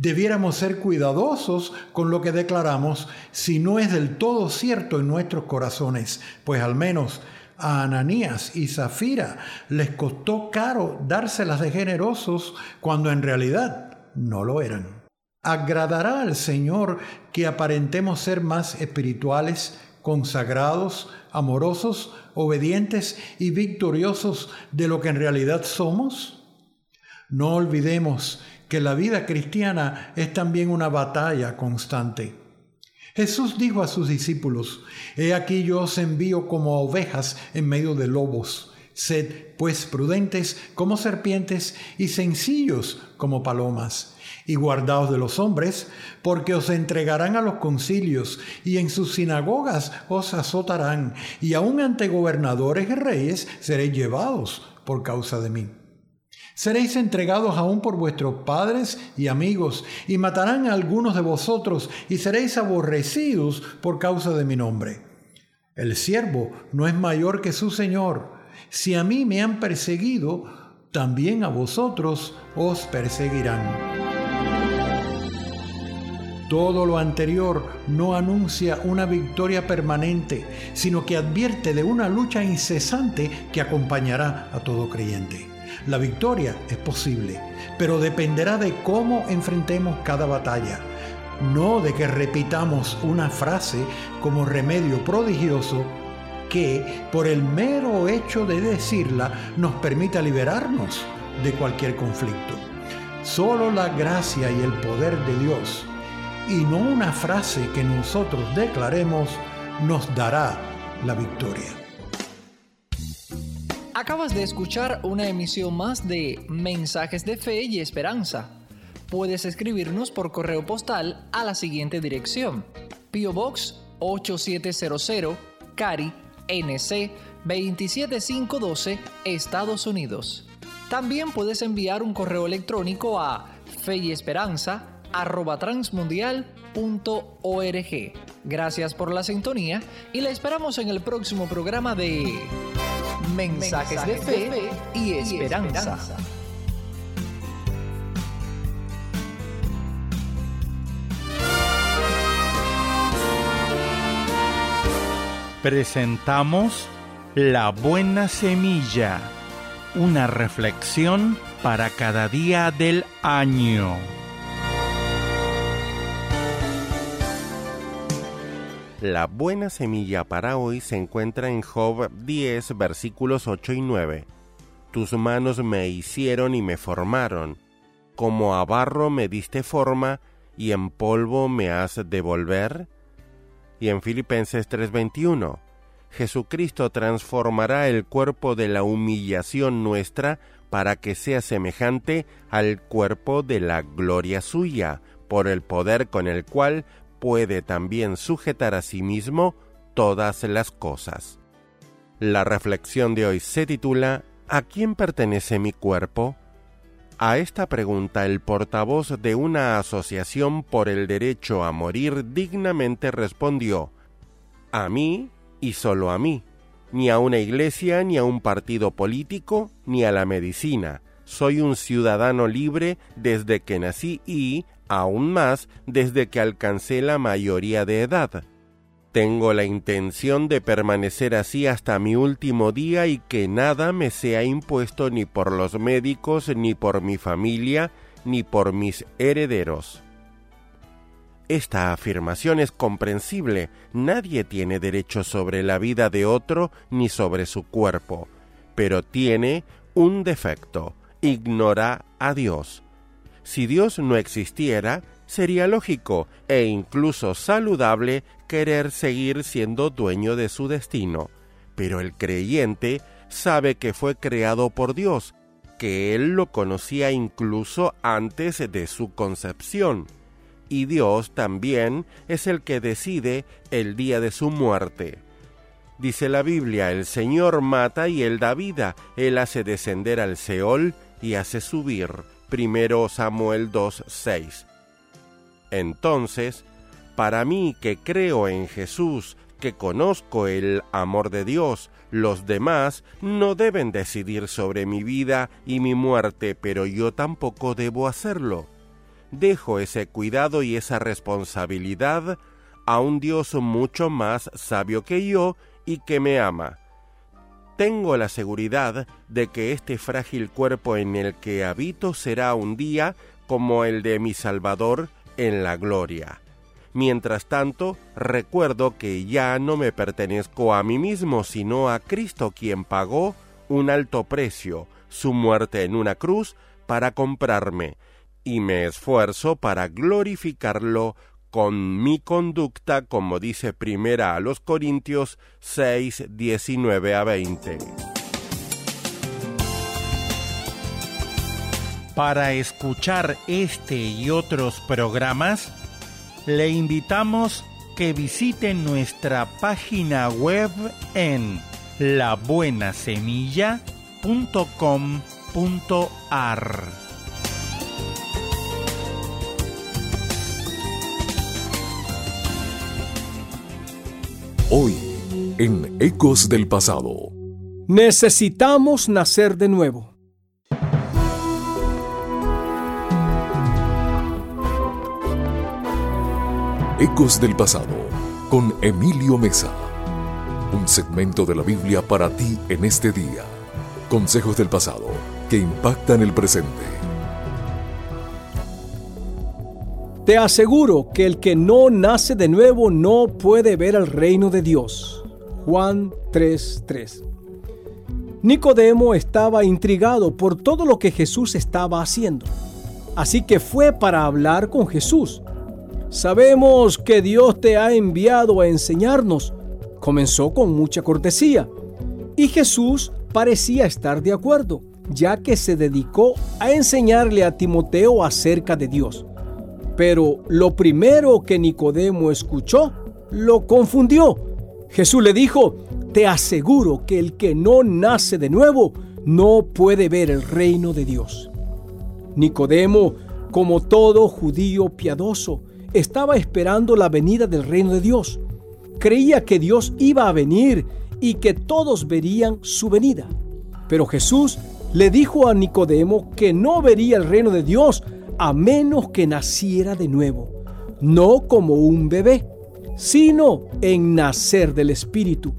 Debiéramos ser cuidadosos con lo que declaramos si no es del todo cierto en nuestros corazones, pues al menos a Ananías y Zafira les costó caro dárselas de generosos cuando en realidad no lo eran. Agradará al Señor que aparentemos ser más espirituales, consagrados, amorosos, obedientes y victoriosos de lo que en realidad somos? No olvidemos que la vida cristiana es también una batalla constante. Jesús dijo a sus discípulos, He aquí yo os envío como ovejas en medio de lobos. Sed pues prudentes como serpientes y sencillos como palomas. Y guardaos de los hombres, porque os entregarán a los concilios, y en sus sinagogas os azotarán, y aun ante gobernadores y reyes seréis llevados por causa de mí. Seréis entregados aún por vuestros padres y amigos, y matarán a algunos de vosotros, y seréis aborrecidos por causa de mi nombre. El siervo no es mayor que su Señor. Si a mí me han perseguido, también a vosotros os perseguirán. Todo lo anterior no anuncia una victoria permanente, sino que advierte de una lucha incesante que acompañará a todo creyente. La victoria es posible, pero dependerá de cómo enfrentemos cada batalla, no de que repitamos una frase como remedio prodigioso que, por el mero hecho de decirla, nos permita liberarnos de cualquier conflicto. Solo la gracia y el poder de Dios, y no una frase que nosotros declaremos, nos dará la victoria. Acabas de escuchar una emisión más de Mensajes de Fe y Esperanza. Puedes escribirnos por correo postal a la siguiente dirección: Pio Box 8700, Cari, NC 27512, Estados Unidos. También puedes enviar un correo electrónico a Gracias por la sintonía y la esperamos en el próximo programa de mensajes de fe y esperanza. Presentamos La Buena Semilla, una reflexión para cada día del año. La buena semilla para hoy se encuentra en Job 10, versículos 8 y 9. Tus manos me hicieron y me formaron. Como a barro me diste forma y en polvo me has de volver. Y en Filipenses 3:21, Jesucristo transformará el cuerpo de la humillación nuestra para que sea semejante al cuerpo de la gloria suya, por el poder con el cual puede también sujetar a sí mismo todas las cosas. La reflexión de hoy se titula ¿A quién pertenece mi cuerpo? A esta pregunta el portavoz de una asociación por el derecho a morir dignamente respondió A mí y solo a mí, ni a una iglesia, ni a un partido político, ni a la medicina. Soy un ciudadano libre desde que nací y, aún más, desde que alcancé la mayoría de edad. Tengo la intención de permanecer así hasta mi último día y que nada me sea impuesto ni por los médicos, ni por mi familia, ni por mis herederos. Esta afirmación es comprensible. Nadie tiene derecho sobre la vida de otro ni sobre su cuerpo, pero tiene un defecto. Ignora a Dios. Si Dios no existiera, sería lógico e incluso saludable querer seguir siendo dueño de su destino. Pero el creyente sabe que fue creado por Dios, que Él lo conocía incluso antes de su concepción. Y Dios también es el que decide el día de su muerte. Dice la Biblia, el Señor mata y Él da vida, Él hace descender al Seol y hace subir. Primero Samuel 2.6. Entonces, para mí que creo en Jesús, que conozco el amor de Dios, los demás no deben decidir sobre mi vida y mi muerte, pero yo tampoco debo hacerlo. Dejo ese cuidado y esa responsabilidad a un Dios mucho más sabio que yo y que me ama. Tengo la seguridad de que este frágil cuerpo en el que habito será un día como el de mi Salvador en la gloria. Mientras tanto, recuerdo que ya no me pertenezco a mí mismo, sino a Cristo quien pagó un alto precio, su muerte en una cruz, para comprarme, y me esfuerzo para glorificarlo con mi conducta, como dice primera a los Corintios 6, 19 a 20. Para escuchar este y otros programas, le invitamos que visite nuestra página web en labuenasemilla.com.ar. Hoy, en Ecos del Pasado. Necesitamos nacer de nuevo. Ecos del Pasado con Emilio Mesa. Un segmento de la Biblia para ti en este día. Consejos del pasado que impactan el presente. Te aseguro que el que no nace de nuevo no puede ver el reino de Dios. Juan 3:3. Nicodemo estaba intrigado por todo lo que Jesús estaba haciendo. Así que fue para hablar con Jesús. Sabemos que Dios te ha enviado a enseñarnos. Comenzó con mucha cortesía. Y Jesús parecía estar de acuerdo, ya que se dedicó a enseñarle a Timoteo acerca de Dios. Pero lo primero que Nicodemo escuchó lo confundió. Jesús le dijo, te aseguro que el que no nace de nuevo no puede ver el reino de Dios. Nicodemo, como todo judío piadoso, estaba esperando la venida del reino de Dios. Creía que Dios iba a venir y que todos verían su venida. Pero Jesús le dijo a Nicodemo que no vería el reino de Dios a menos que naciera de nuevo, no como un bebé, sino en nacer del Espíritu.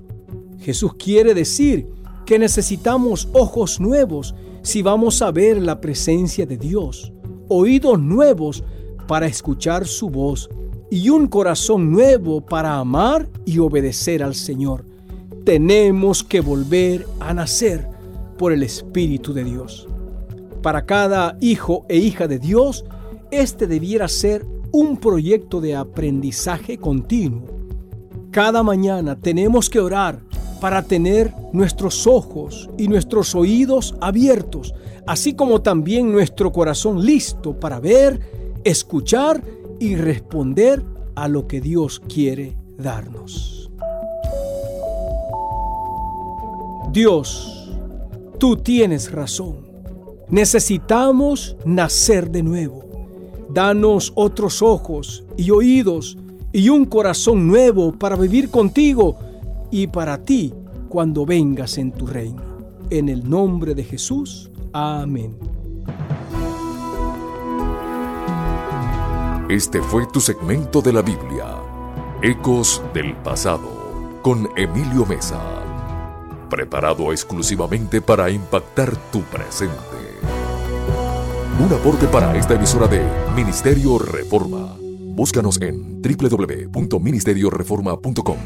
Jesús quiere decir que necesitamos ojos nuevos si vamos a ver la presencia de Dios, oídos nuevos para escuchar su voz y un corazón nuevo para amar y obedecer al Señor. Tenemos que volver a nacer por el Espíritu de Dios. Para cada hijo e hija de Dios, este debiera ser un proyecto de aprendizaje continuo. Cada mañana tenemos que orar para tener nuestros ojos y nuestros oídos abiertos, así como también nuestro corazón listo para ver, escuchar y responder a lo que Dios quiere darnos. Dios, tú tienes razón. Necesitamos nacer de nuevo. Danos otros ojos y oídos y un corazón nuevo para vivir contigo y para ti cuando vengas en tu reino. En el nombre de Jesús. Amén. Este fue tu segmento de la Biblia, Ecos del Pasado, con Emilio Mesa, preparado exclusivamente para impactar tu presente. Un aporte para esta emisora de Ministerio Reforma. Búscanos en www.ministerioreforma.com.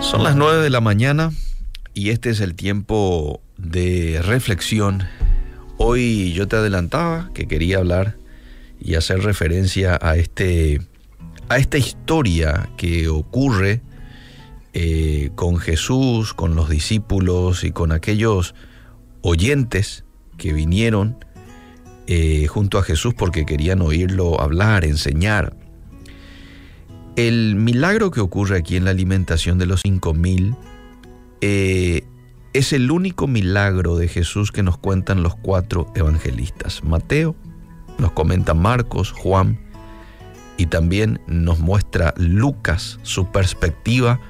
Son las 9 de la mañana y este es el tiempo de reflexión. Hoy yo te adelantaba que quería hablar y hacer referencia a, este, a esta historia que ocurre eh, con Jesús, con los discípulos y con aquellos oyentes que vinieron eh, junto a Jesús porque querían oírlo hablar, enseñar. El milagro que ocurre aquí en la alimentación de los cinco mil eh, es el único milagro de Jesús que nos cuentan los cuatro evangelistas. Mateo, nos comenta Marcos, Juan y también nos muestra Lucas su perspectiva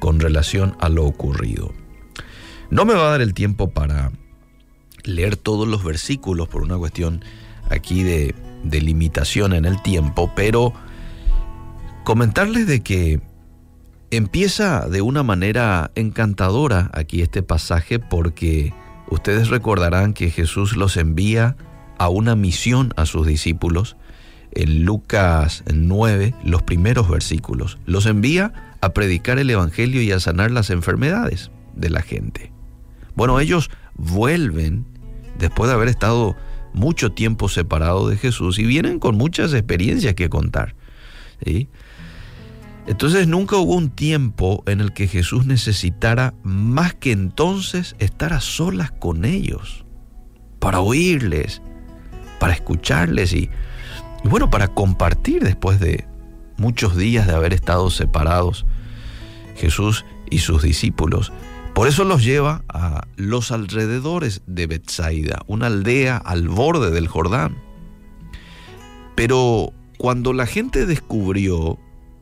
con relación a lo ocurrido. No me va a dar el tiempo para leer todos los versículos por una cuestión aquí de, de limitación en el tiempo, pero comentarles de que empieza de una manera encantadora aquí este pasaje porque ustedes recordarán que Jesús los envía a una misión a sus discípulos en Lucas 9, los primeros versículos. Los envía a predicar el Evangelio y a sanar las enfermedades de la gente. Bueno, ellos vuelven después de haber estado mucho tiempo separados de Jesús y vienen con muchas experiencias que contar. ¿sí? Entonces nunca hubo un tiempo en el que Jesús necesitara más que entonces estar a solas con ellos, para oírles, para escucharles y, bueno, para compartir después de muchos días de haber estado separados Jesús y sus discípulos. Por eso los lleva a los alrededores de Bethsaida, una aldea al borde del Jordán. Pero cuando la gente descubrió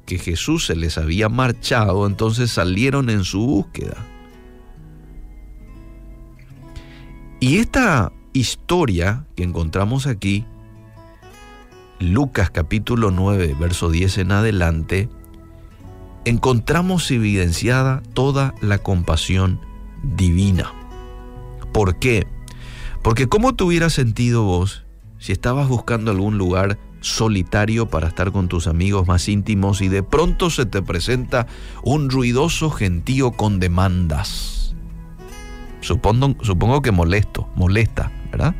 que Jesús se les había marchado, entonces salieron en su búsqueda. Y esta historia que encontramos aquí, Lucas capítulo 9, verso 10 en adelante, encontramos evidenciada toda la compasión divina. ¿Por qué? Porque ¿cómo te hubieras sentido vos si estabas buscando algún lugar solitario para estar con tus amigos más íntimos y de pronto se te presenta un ruidoso gentío con demandas. Supongo, supongo que molesto, molesta, ¿verdad?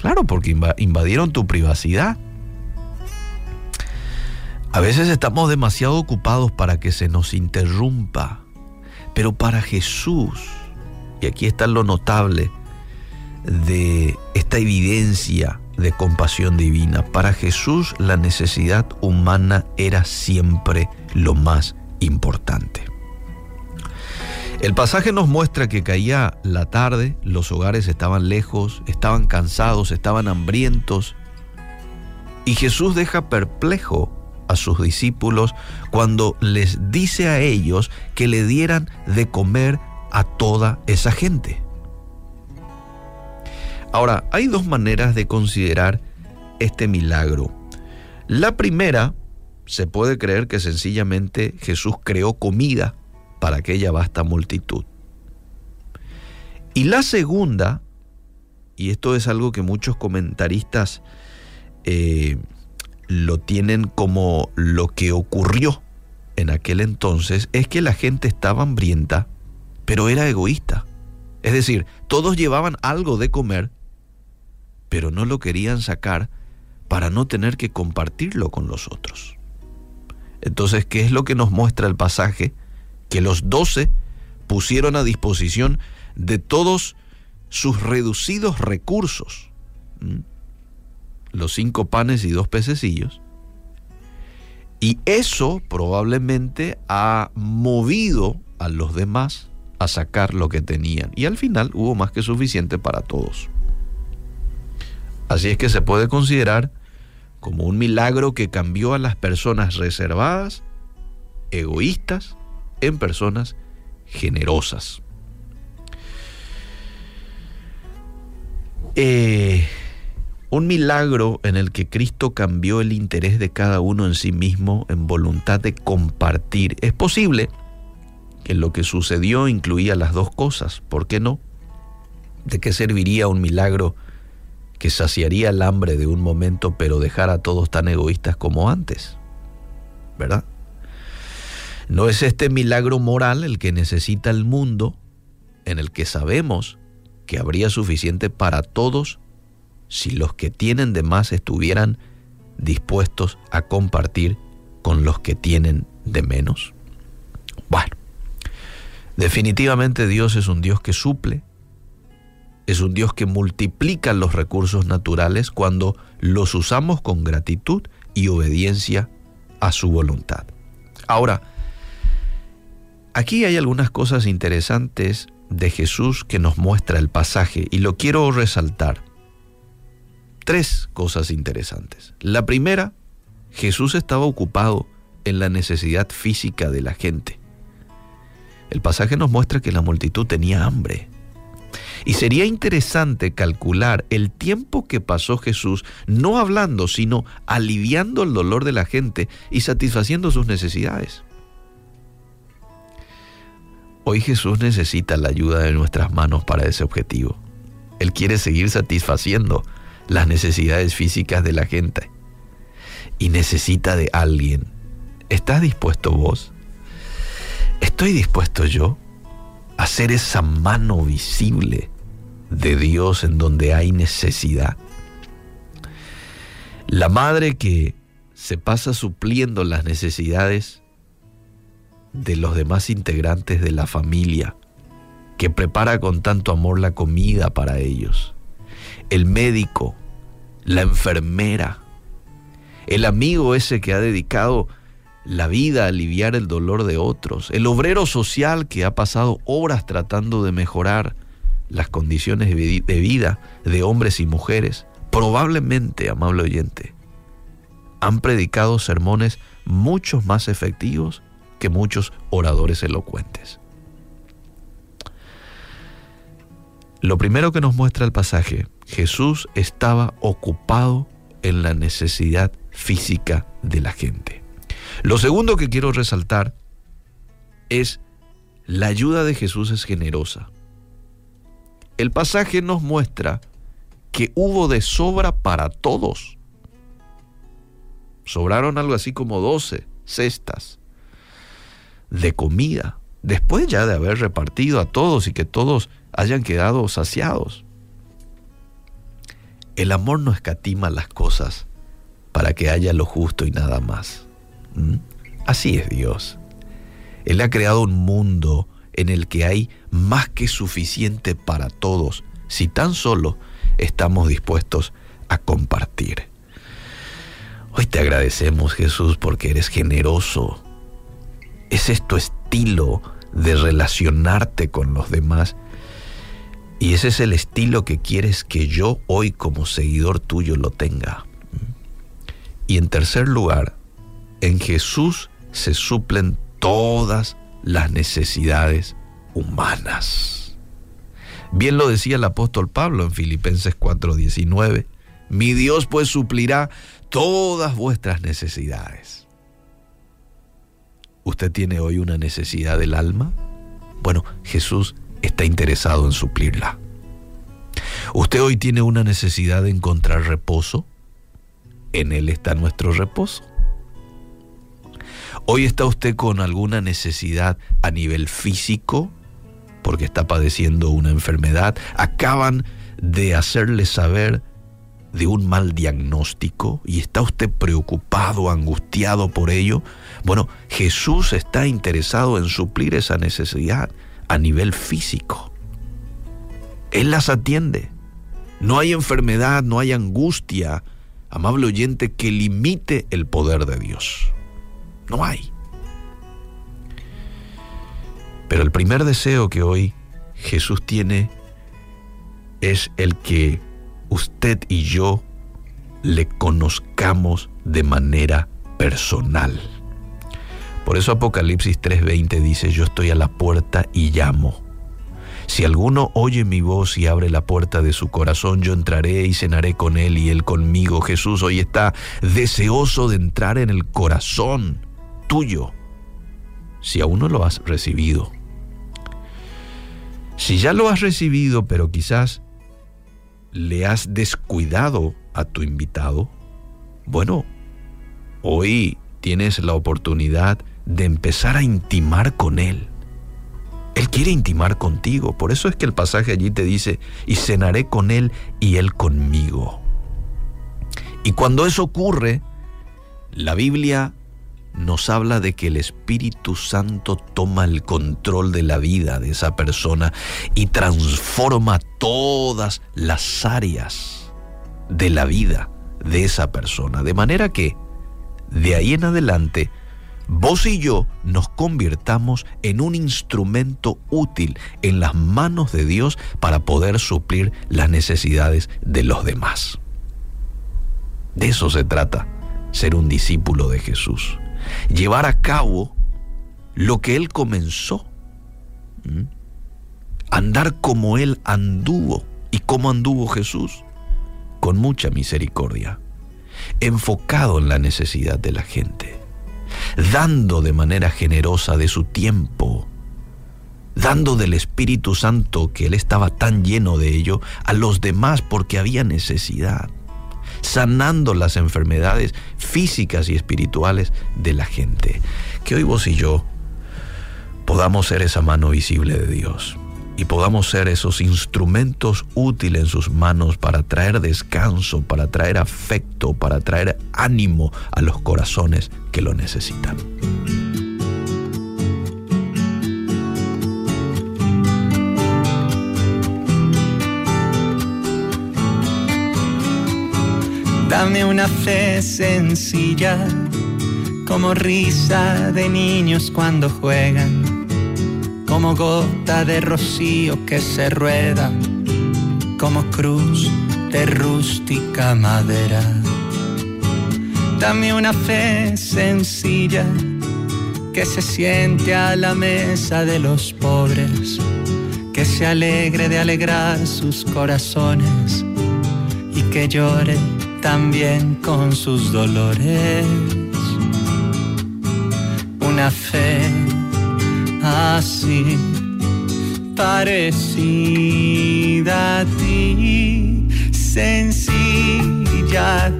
Claro, porque invadieron tu privacidad. A veces estamos demasiado ocupados para que se nos interrumpa, pero para Jesús, y aquí está lo notable de esta evidencia de compasión divina. Para Jesús la necesidad humana era siempre lo más importante. El pasaje nos muestra que caía la tarde, los hogares estaban lejos, estaban cansados, estaban hambrientos, y Jesús deja perplejo a sus discípulos cuando les dice a ellos que le dieran de comer a toda esa gente. Ahora, hay dos maneras de considerar este milagro. La primera, se puede creer que sencillamente Jesús creó comida para aquella vasta multitud. Y la segunda, y esto es algo que muchos comentaristas eh, lo tienen como lo que ocurrió en aquel entonces, es que la gente estaba hambrienta, pero era egoísta. Es decir, todos llevaban algo de comer, pero no lo querían sacar para no tener que compartirlo con los otros. Entonces, ¿qué es lo que nos muestra el pasaje? Que los doce pusieron a disposición de todos sus reducidos recursos, los cinco panes y dos pececillos, y eso probablemente ha movido a los demás a sacar lo que tenían. Y al final hubo más que suficiente para todos. Así es que se puede considerar como un milagro que cambió a las personas reservadas, egoístas, en personas generosas. Eh, un milagro en el que Cristo cambió el interés de cada uno en sí mismo en voluntad de compartir. Es posible que lo que sucedió incluía las dos cosas, ¿por qué no? ¿De qué serviría un milagro que saciaría el hambre de un momento pero dejar a todos tan egoístas como antes? ¿Verdad? ¿No es este milagro moral el que necesita el mundo en el que sabemos que habría suficiente para todos si los que tienen de más estuvieran dispuestos a compartir con los que tienen de menos? Bueno, definitivamente Dios es un Dios que suple, es un Dios que multiplica los recursos naturales cuando los usamos con gratitud y obediencia a su voluntad. Ahora, aquí hay algunas cosas interesantes de Jesús que nos muestra el pasaje y lo quiero resaltar tres cosas interesantes. La primera, Jesús estaba ocupado en la necesidad física de la gente. El pasaje nos muestra que la multitud tenía hambre. Y sería interesante calcular el tiempo que pasó Jesús no hablando, sino aliviando el dolor de la gente y satisfaciendo sus necesidades. Hoy Jesús necesita la ayuda de nuestras manos para ese objetivo. Él quiere seguir satisfaciendo las necesidades físicas de la gente y necesita de alguien. ¿Estás dispuesto vos? ¿Estoy dispuesto yo a ser esa mano visible de Dios en donde hay necesidad? La madre que se pasa supliendo las necesidades de los demás integrantes de la familia, que prepara con tanto amor la comida para ellos. El médico la enfermera, el amigo ese que ha dedicado la vida a aliviar el dolor de otros, el obrero social que ha pasado horas tratando de mejorar las condiciones de vida de hombres y mujeres, probablemente, amable oyente, han predicado sermones mucho más efectivos que muchos oradores elocuentes. Lo primero que nos muestra el pasaje Jesús estaba ocupado en la necesidad física de la gente. Lo segundo que quiero resaltar es la ayuda de Jesús es generosa. El pasaje nos muestra que hubo de sobra para todos. Sobraron algo así como 12 cestas de comida, después ya de haber repartido a todos y que todos hayan quedado saciados. El amor no escatima las cosas para que haya lo justo y nada más. ¿Mm? Así es Dios. Él ha creado un mundo en el que hay más que suficiente para todos, si tan solo estamos dispuestos a compartir. Hoy te agradecemos Jesús porque eres generoso. Ese es tu estilo de relacionarte con los demás y ese es el estilo que quieres que yo hoy como seguidor tuyo lo tenga. Y en tercer lugar, en Jesús se suplen todas las necesidades humanas. Bien lo decía el apóstol Pablo en Filipenses 4:19. Mi Dios pues suplirá todas vuestras necesidades. ¿Usted tiene hoy una necesidad del alma? Bueno, Jesús está interesado en suplirla. ¿Usted hoy tiene una necesidad de encontrar reposo? En Él está nuestro reposo. Hoy está usted con alguna necesidad a nivel físico, porque está padeciendo una enfermedad. Acaban de hacerle saber de un mal diagnóstico y está usted preocupado, angustiado por ello. Bueno, Jesús está interesado en suplir esa necesidad a nivel físico. Él las atiende. No hay enfermedad, no hay angustia, amable oyente, que limite el poder de Dios. No hay. Pero el primer deseo que hoy Jesús tiene es el que usted y yo le conozcamos de manera personal. Por eso Apocalipsis 3:20 dice, yo estoy a la puerta y llamo. Si alguno oye mi voz y abre la puerta de su corazón, yo entraré y cenaré con él y él conmigo. Jesús hoy está deseoso de entrar en el corazón tuyo, si aún no lo has recibido. Si ya lo has recibido, pero quizás le has descuidado a tu invitado, bueno, hoy tienes la oportunidad de empezar a intimar con él. Él quiere intimar contigo. Por eso es que el pasaje allí te dice, y cenaré con Él y Él conmigo. Y cuando eso ocurre, la Biblia nos habla de que el Espíritu Santo toma el control de la vida de esa persona y transforma todas las áreas de la vida de esa persona. De manera que, de ahí en adelante, vos y yo nos convirtamos en un instrumento útil en las manos de Dios para poder suplir las necesidades de los demás. De eso se trata, ser un discípulo de Jesús. Llevar a cabo lo que Él comenzó. Andar como Él anduvo. ¿Y cómo anduvo Jesús? Con mucha misericordia, enfocado en la necesidad de la gente dando de manera generosa de su tiempo, dando del Espíritu Santo, que Él estaba tan lleno de ello, a los demás porque había necesidad, sanando las enfermedades físicas y espirituales de la gente. Que hoy vos y yo podamos ser esa mano visible de Dios y podamos ser esos instrumentos útiles en sus manos para traer descanso, para traer afecto, para traer ánimo a los corazones que lo necesitan. Dame una fe sencilla, como risa de niños cuando juegan como gota de rocío que se rueda, como cruz de rústica madera. Dame una fe sencilla que se siente a la mesa de los pobres, que se alegre de alegrar sus corazones y que llore también con sus dolores. Una fe así, parecida a ti, sencilla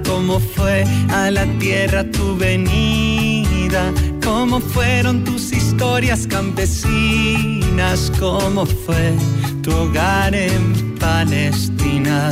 como fue a la tierra tu venida, como fueron tus historias campesinas, como fue tu hogar en Palestina.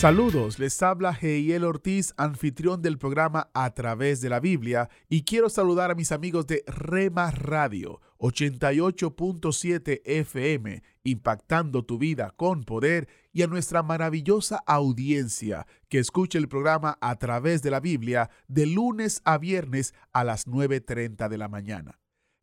Saludos, les habla Heiel Ortiz, anfitrión del programa A través de la Biblia, y quiero saludar a mis amigos de Rema Radio 88.7 FM, impactando tu vida con poder, y a nuestra maravillosa audiencia que escucha el programa A través de la Biblia de lunes a viernes a las 9.30 de la mañana.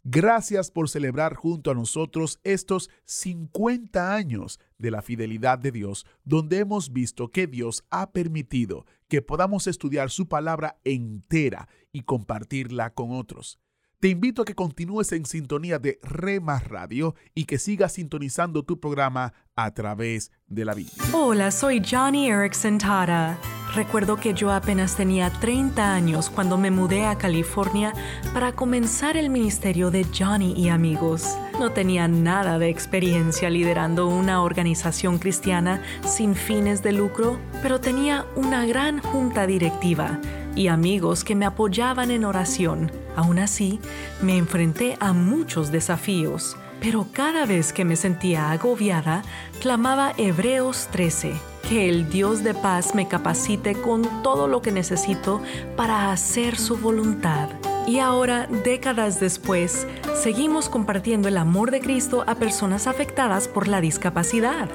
Gracias por celebrar junto a nosotros estos 50 años de la fidelidad de Dios, donde hemos visto que Dios ha permitido que podamos estudiar su palabra entera y compartirla con otros. Te invito a que continúes en sintonía de Rema Radio y que sigas sintonizando tu programa a través de la Biblia. Hola, soy Johnny Erickson Tara. Recuerdo que yo apenas tenía 30 años cuando me mudé a California para comenzar el ministerio de Johnny y amigos. No tenía nada de experiencia liderando una organización cristiana sin fines de lucro, pero tenía una gran junta directiva y amigos que me apoyaban en oración. Aún así, me enfrenté a muchos desafíos, pero cada vez que me sentía agobiada, clamaba Hebreos 13, que el Dios de paz me capacite con todo lo que necesito para hacer su voluntad. Y ahora, décadas después, seguimos compartiendo el amor de Cristo a personas afectadas por la discapacidad.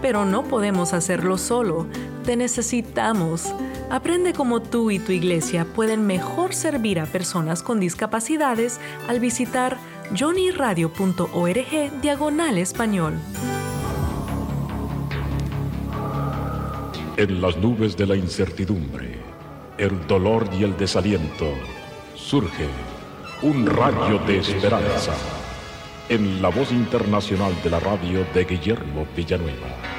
Pero no podemos hacerlo solo, te necesitamos. Aprende cómo tú y tu iglesia pueden mejor servir a personas con discapacidades al visitar johnnyradio.org diagonal español. En las nubes de la incertidumbre, el dolor y el desaliento, surge un rayo de esperanza en la voz internacional de la radio de Guillermo Villanueva.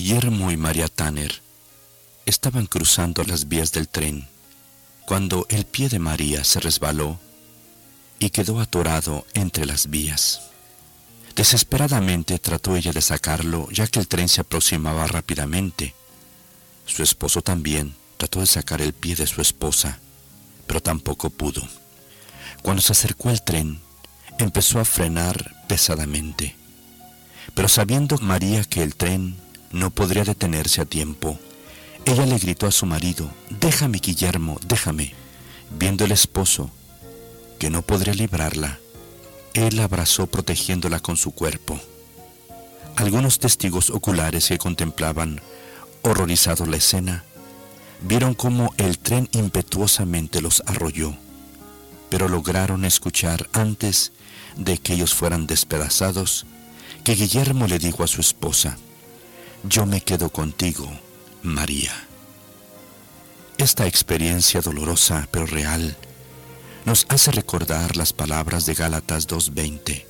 Guillermo y María Tanner estaban cruzando las vías del tren cuando el pie de María se resbaló y quedó atorado entre las vías. Desesperadamente trató ella de sacarlo ya que el tren se aproximaba rápidamente. Su esposo también trató de sacar el pie de su esposa, pero tampoco pudo. Cuando se acercó el tren, empezó a frenar pesadamente. Pero sabiendo María que el tren no podría detenerse a tiempo, ella le gritó a su marido, déjame Guillermo, déjame. Viendo el esposo que no podría librarla, él la abrazó protegiéndola con su cuerpo. Algunos testigos oculares que contemplaban horrorizados la escena vieron cómo el tren impetuosamente los arrolló, pero lograron escuchar antes de que ellos fueran despedazados que Guillermo le dijo a su esposa, yo me quedo contigo, María. Esta experiencia dolorosa pero real nos hace recordar las palabras de Gálatas 2.20.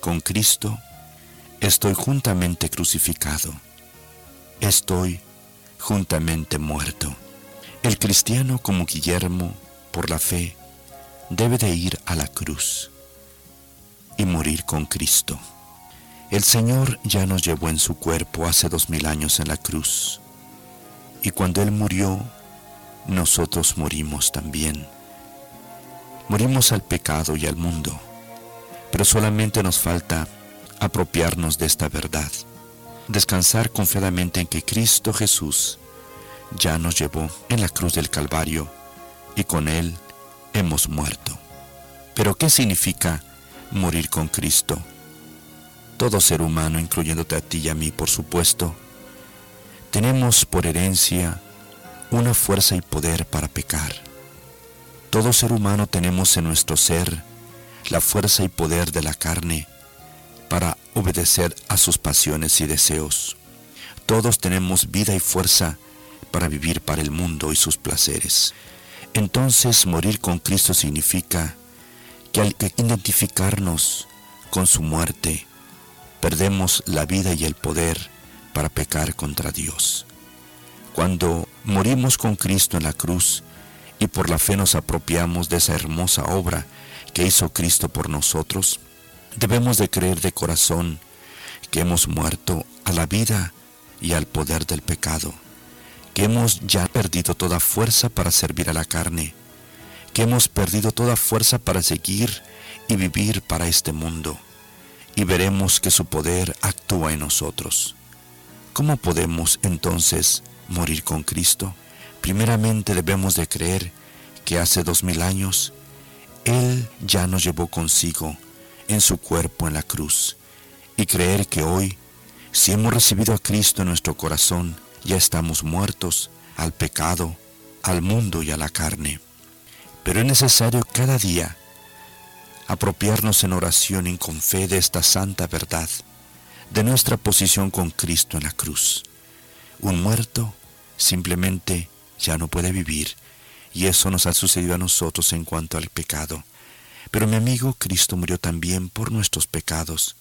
Con Cristo estoy juntamente crucificado. Estoy juntamente muerto. El cristiano como Guillermo, por la fe, debe de ir a la cruz y morir con Cristo. El Señor ya nos llevó en su cuerpo hace dos mil años en la cruz, y cuando Él murió, nosotros morimos también. Morimos al pecado y al mundo, pero solamente nos falta apropiarnos de esta verdad, descansar confiadamente en que Cristo Jesús ya nos llevó en la cruz del Calvario y con Él hemos muerto. Pero ¿qué significa morir con Cristo? Todo ser humano, incluyéndote a ti y a mí, por supuesto, tenemos por herencia una fuerza y poder para pecar. Todo ser humano tenemos en nuestro ser la fuerza y poder de la carne para obedecer a sus pasiones y deseos. Todos tenemos vida y fuerza para vivir para el mundo y sus placeres. Entonces morir con Cristo significa que al identificarnos con su muerte, perdemos la vida y el poder para pecar contra Dios. Cuando morimos con Cristo en la cruz y por la fe nos apropiamos de esa hermosa obra que hizo Cristo por nosotros, debemos de creer de corazón que hemos muerto a la vida y al poder del pecado, que hemos ya perdido toda fuerza para servir a la carne, que hemos perdido toda fuerza para seguir y vivir para este mundo, y veremos que su poder actúa en nosotros. ¿Cómo podemos entonces morir con Cristo? Primeramente debemos de creer que hace dos mil años Él ya nos llevó consigo en su cuerpo en la cruz y creer que hoy, si hemos recibido a Cristo en nuestro corazón, ya estamos muertos al pecado, al mundo y a la carne. Pero es necesario cada día apropiarnos en oración y con fe de esta santa verdad, de nuestra posición con Cristo en la cruz. Un muerto simplemente ya no puede vivir, y eso nos ha sucedido a nosotros en cuanto al pecado. Pero mi amigo Cristo murió también por nuestros pecados,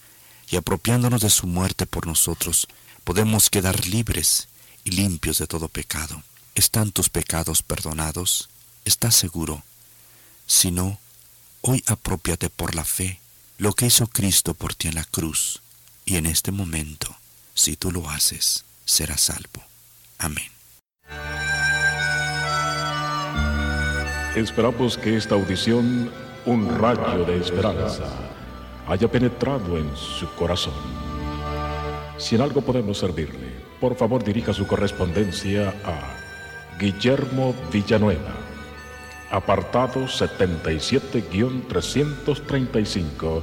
y apropiándonos de su muerte por nosotros, podemos quedar libres y limpios de todo pecado. ¿Están tus pecados perdonados? ¿Estás seguro? Si no, hoy apropiate por la fe lo que hizo Cristo por ti en la cruz, y en este momento, si tú lo haces, serás salvo. Amén. Esperamos que esta audición, un rayo de esperanza, haya penetrado en su corazón. Si en algo podemos servirle, por favor dirija su correspondencia a Guillermo Villanueva, apartado 77-335,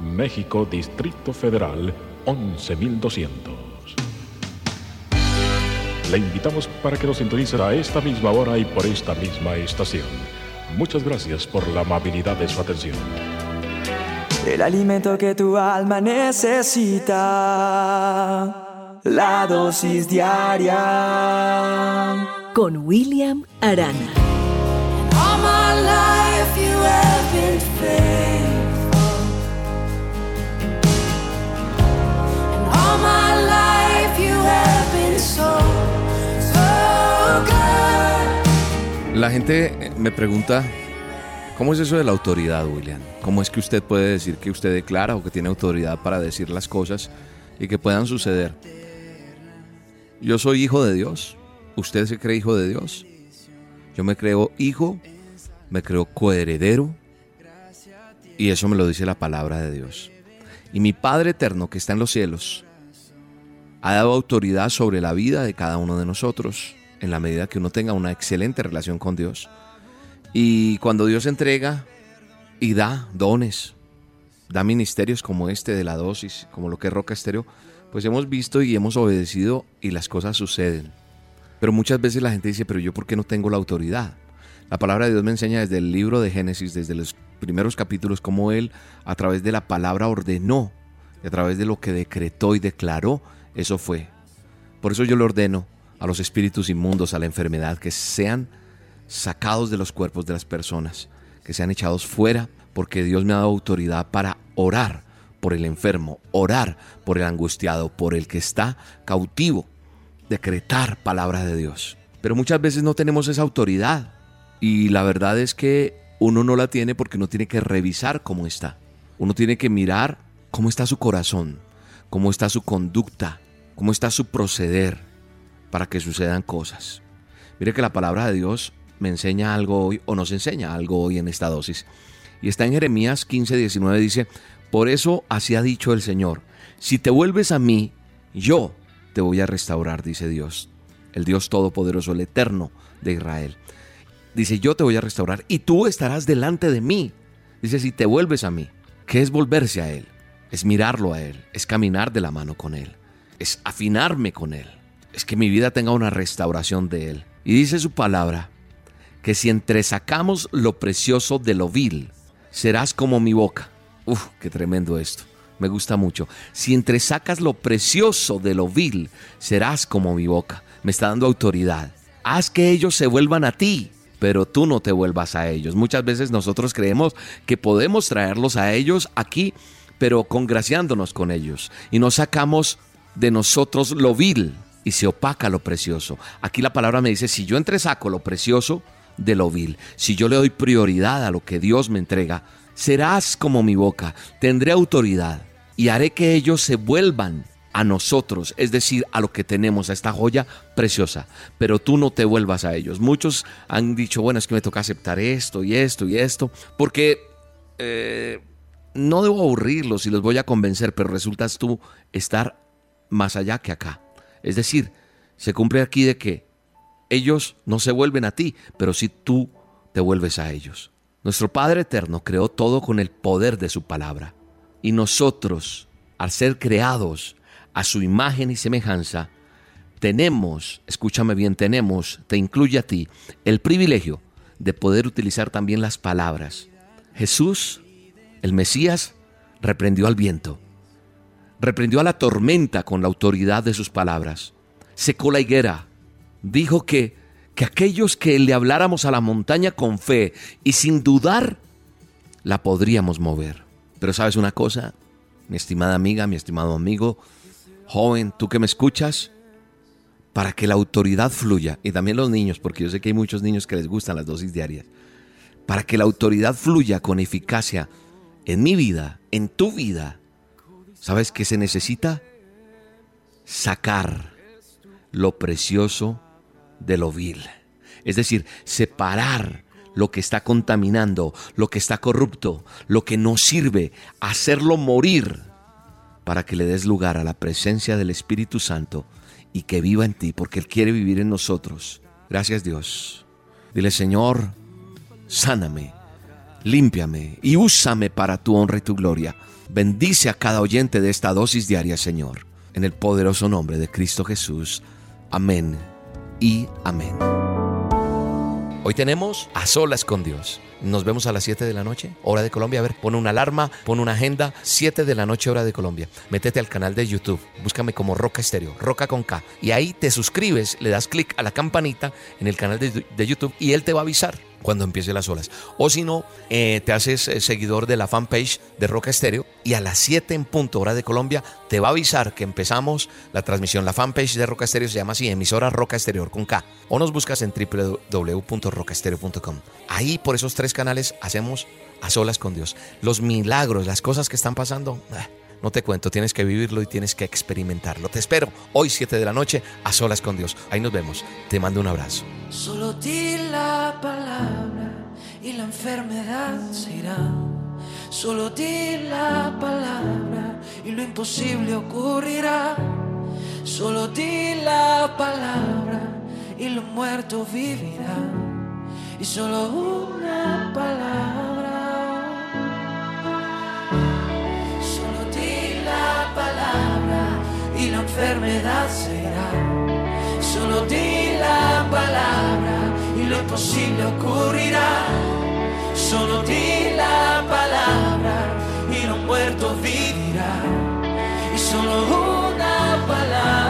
México, Distrito Federal, 11200. Le invitamos para que nos sintonice a esta misma hora y por esta misma estación. Muchas gracias por la amabilidad de su atención. El alimento que tu alma necesita. La dosis diaria. Con William Arana. La gente me pregunta, ¿cómo es eso de la autoridad, William? ¿Cómo es que usted puede decir que usted declara o que tiene autoridad para decir las cosas y que puedan suceder? Yo soy hijo de Dios. ¿Usted se cree hijo de Dios? Yo me creo hijo, me creo coheredero y eso me lo dice la palabra de Dios. Y mi Padre eterno que está en los cielos ha dado autoridad sobre la vida de cada uno de nosotros en la medida que uno tenga una excelente relación con Dios. Y cuando Dios entrega y da dones, da ministerios como este de la dosis, como lo que es Roca Estéreo, pues hemos visto y hemos obedecido y las cosas suceden. Pero muchas veces la gente dice, pero yo por qué no tengo la autoridad? La palabra de Dios me enseña desde el libro de Génesis, desde los primeros capítulos, cómo Él a través de la palabra ordenó y a través de lo que decretó y declaró, eso fue. Por eso yo le ordeno a los espíritus inmundos, a la enfermedad, que sean sacados de los cuerpos de las personas, que sean echados fuera, porque Dios me ha dado autoridad para orar por el enfermo, orar por el angustiado, por el que está cautivo, decretar palabras de Dios. Pero muchas veces no tenemos esa autoridad y la verdad es que uno no la tiene porque uno tiene que revisar cómo está. Uno tiene que mirar cómo está su corazón, cómo está su conducta, cómo está su proceder para que sucedan cosas. Mire que la palabra de Dios me enseña algo hoy o nos enseña algo hoy en esta dosis. Y está en Jeremías 15, 19, dice, por eso así ha dicho el Señor, si te vuelves a mí, yo te voy a restaurar, dice Dios, el Dios Todopoderoso, el Eterno de Israel. Dice, yo te voy a restaurar y tú estarás delante de mí. Dice, si te vuelves a mí, ¿qué es volverse a Él? Es mirarlo a Él, es caminar de la mano con Él, es afinarme con Él, es que mi vida tenga una restauración de Él. Y dice su palabra, que si entresacamos lo precioso de lo vil, serás como mi boca. Uf, qué tremendo esto. Me gusta mucho. Si entresacas lo precioso de lo vil, serás como mi boca. Me está dando autoridad. Haz que ellos se vuelvan a ti, pero tú no te vuelvas a ellos. Muchas veces nosotros creemos que podemos traerlos a ellos aquí, pero congraciándonos con ellos. Y no sacamos de nosotros lo vil, y se opaca lo precioso. Aquí la palabra me dice, si yo entresaco lo precioso de lo vil, si yo le doy prioridad a lo que Dios me entrega, serás como mi boca, tendré autoridad y haré que ellos se vuelvan a nosotros, es decir, a lo que tenemos, a esta joya preciosa, pero tú no te vuelvas a ellos. Muchos han dicho, bueno, es que me toca aceptar esto y esto y esto, porque eh, no debo aburrirlos y los voy a convencer, pero resultas tú estar más allá que acá. Es decir, se cumple aquí de que ellos no se vuelven a ti, pero si tú te vuelves a ellos. Nuestro Padre Eterno creó todo con el poder de su palabra. Y nosotros, al ser creados a su imagen y semejanza, tenemos, escúchame bien, tenemos, te incluye a ti, el privilegio de poder utilizar también las palabras. Jesús, el Mesías, reprendió al viento, reprendió a la tormenta con la autoridad de sus palabras, secó la higuera, dijo que, que aquellos que le habláramos a la montaña con fe y sin dudar, la podríamos mover. Pero sabes una cosa, mi estimada amiga, mi estimado amigo, joven, tú que me escuchas, para que la autoridad fluya, y también los niños, porque yo sé que hay muchos niños que les gustan las dosis diarias, para que la autoridad fluya con eficacia en mi vida, en tu vida, ¿sabes qué se necesita? Sacar lo precioso de lo vil. Es decir, separar lo que está contaminando, lo que está corrupto, lo que no sirve, hacerlo morir para que le des lugar a la presencia del Espíritu Santo y que viva en ti, porque Él quiere vivir en nosotros. Gracias Dios. Dile, Señor, sáname, límpiame y úsame para tu honra y tu gloria. Bendice a cada oyente de esta dosis diaria, Señor, en el poderoso nombre de Cristo Jesús. Amén y amén. Hoy tenemos a solas con Dios. Nos vemos a las 7 de la noche, hora de Colombia. A ver, pon una alarma, pon una agenda, 7 de la noche, hora de Colombia. Métete al canal de YouTube, búscame como Roca Estéreo, Roca con K. Y ahí te suscribes, le das clic a la campanita en el canal de, de YouTube y él te va a avisar cuando empiece las olas. O si no, eh, te haces eh, seguidor de la fanpage de Roca Estéreo y a las 7 en punto hora de Colombia te va a avisar que empezamos la transmisión. La fanpage de Roca Estéreo se llama así, emisora Roca Exterior con K. O nos buscas en www.rocaestereo.com. Ahí por esos tres canales hacemos a solas con Dios. Los milagros, las cosas que están pasando. Ah, no te cuento, tienes que vivirlo y tienes que experimentarlo. Te espero hoy 7 de la noche a solas con Dios. Ahí nos vemos. Te mando un abrazo. Solo di la palabra y la enfermedad se irá. Solo di la palabra y lo imposible ocurrirá. Solo di la palabra y lo muerto vivirá. Y solo una palabra. Enfermedad se irá. Solo di la palabra y lo imposible ocurrirá. Solo di la palabra y lo muerto vivirá. Y solo una palabra.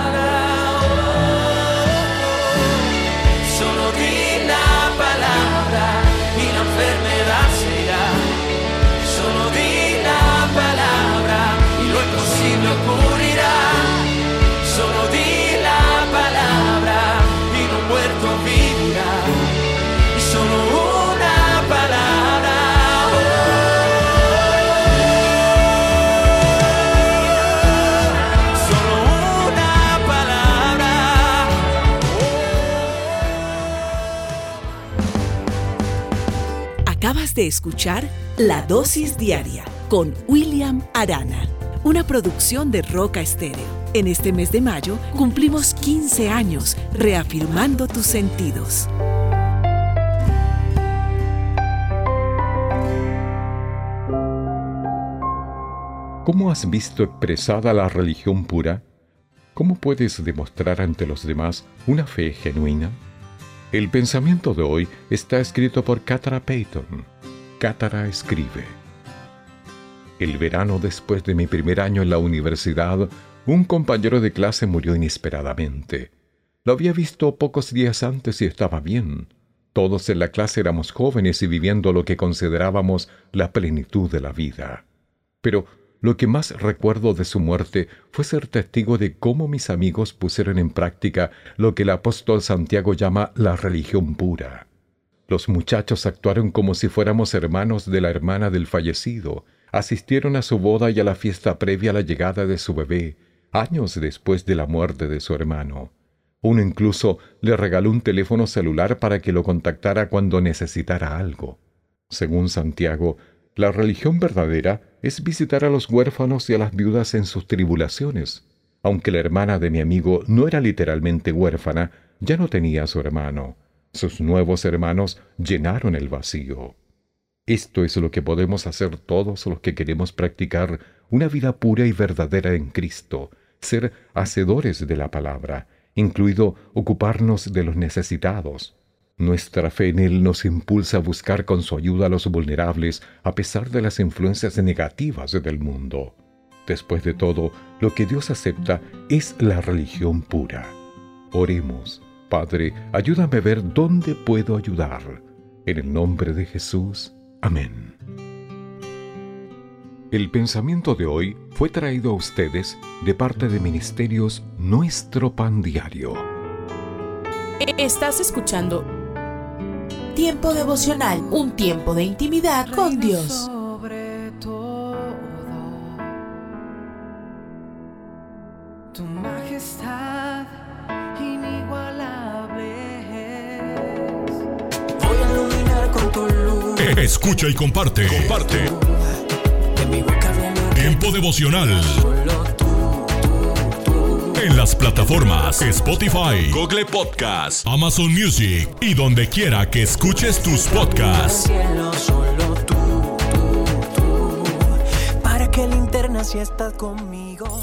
De escuchar La Dosis Diaria con William Arana, una producción de Roca Estéreo. En este mes de mayo cumplimos 15 años reafirmando tus sentidos. ¿Cómo has visto expresada la religión pura? ¿Cómo puedes demostrar ante los demás una fe genuina? El pensamiento de hoy está escrito por Catara Payton. Catara escribe. El verano después de mi primer año en la universidad, un compañero de clase murió inesperadamente. Lo había visto pocos días antes y estaba bien. Todos en la clase éramos jóvenes y viviendo lo que considerábamos la plenitud de la vida. Pero lo que más recuerdo de su muerte fue ser testigo de cómo mis amigos pusieron en práctica lo que el apóstol Santiago llama la religión pura. Los muchachos actuaron como si fuéramos hermanos de la hermana del fallecido, asistieron a su boda y a la fiesta previa a la llegada de su bebé, años después de la muerte de su hermano. Uno incluso le regaló un teléfono celular para que lo contactara cuando necesitara algo. Según Santiago, la religión verdadera es visitar a los huérfanos y a las viudas en sus tribulaciones. Aunque la hermana de mi amigo no era literalmente huérfana, ya no tenía a su hermano. Sus nuevos hermanos llenaron el vacío. Esto es lo que podemos hacer todos los que queremos practicar una vida pura y verdadera en Cristo, ser hacedores de la palabra, incluido ocuparnos de los necesitados. Nuestra fe en Él nos impulsa a buscar con su ayuda a los vulnerables a pesar de las influencias negativas del mundo. Después de todo, lo que Dios acepta es la religión pura. Oremos. Padre, ayúdame a ver dónde puedo ayudar. En el nombre de Jesús. Amén. El pensamiento de hoy fue traído a ustedes de parte de Ministerios Nuestro Pan Diario. Estás escuchando Tiempo devocional, un tiempo de intimidad con Dios. Escucha y comparte. Comparte. Tiempo devocional. En las plataformas Spotify, Google Podcast, Amazon Music y donde quiera que escuches tus podcasts. Para que linterna si estás conmigo.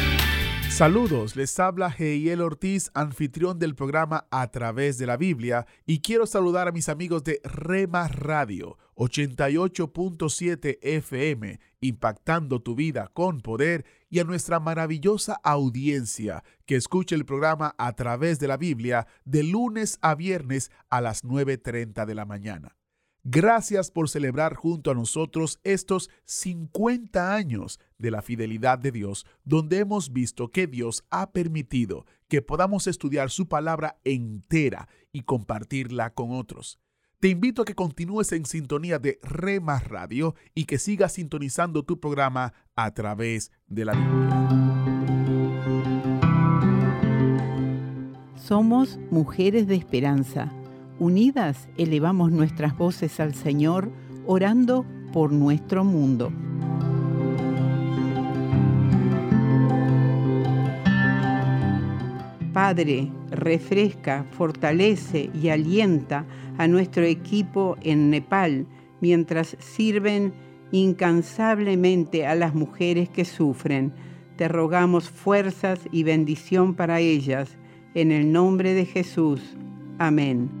Saludos, les habla Heiel Ortiz, anfitrión del programa A través de la Biblia, y quiero saludar a mis amigos de Rema Radio 88.7 FM, impactando tu vida con poder, y a nuestra maravillosa audiencia que escucha el programa A través de la Biblia de lunes a viernes a las 9.30 de la mañana. Gracias por celebrar junto a nosotros estos 50 años de la fidelidad de Dios, donde hemos visto que Dios ha permitido que podamos estudiar su palabra entera y compartirla con otros. Te invito a que continúes en sintonía de Rema Radio y que sigas sintonizando tu programa a través de la Biblia. Somos mujeres de esperanza. Unidas elevamos nuestras voces al Señor, orando por nuestro mundo. Padre, refresca, fortalece y alienta a nuestro equipo en Nepal mientras sirven incansablemente a las mujeres que sufren. Te rogamos fuerzas y bendición para ellas. En el nombre de Jesús. Amén.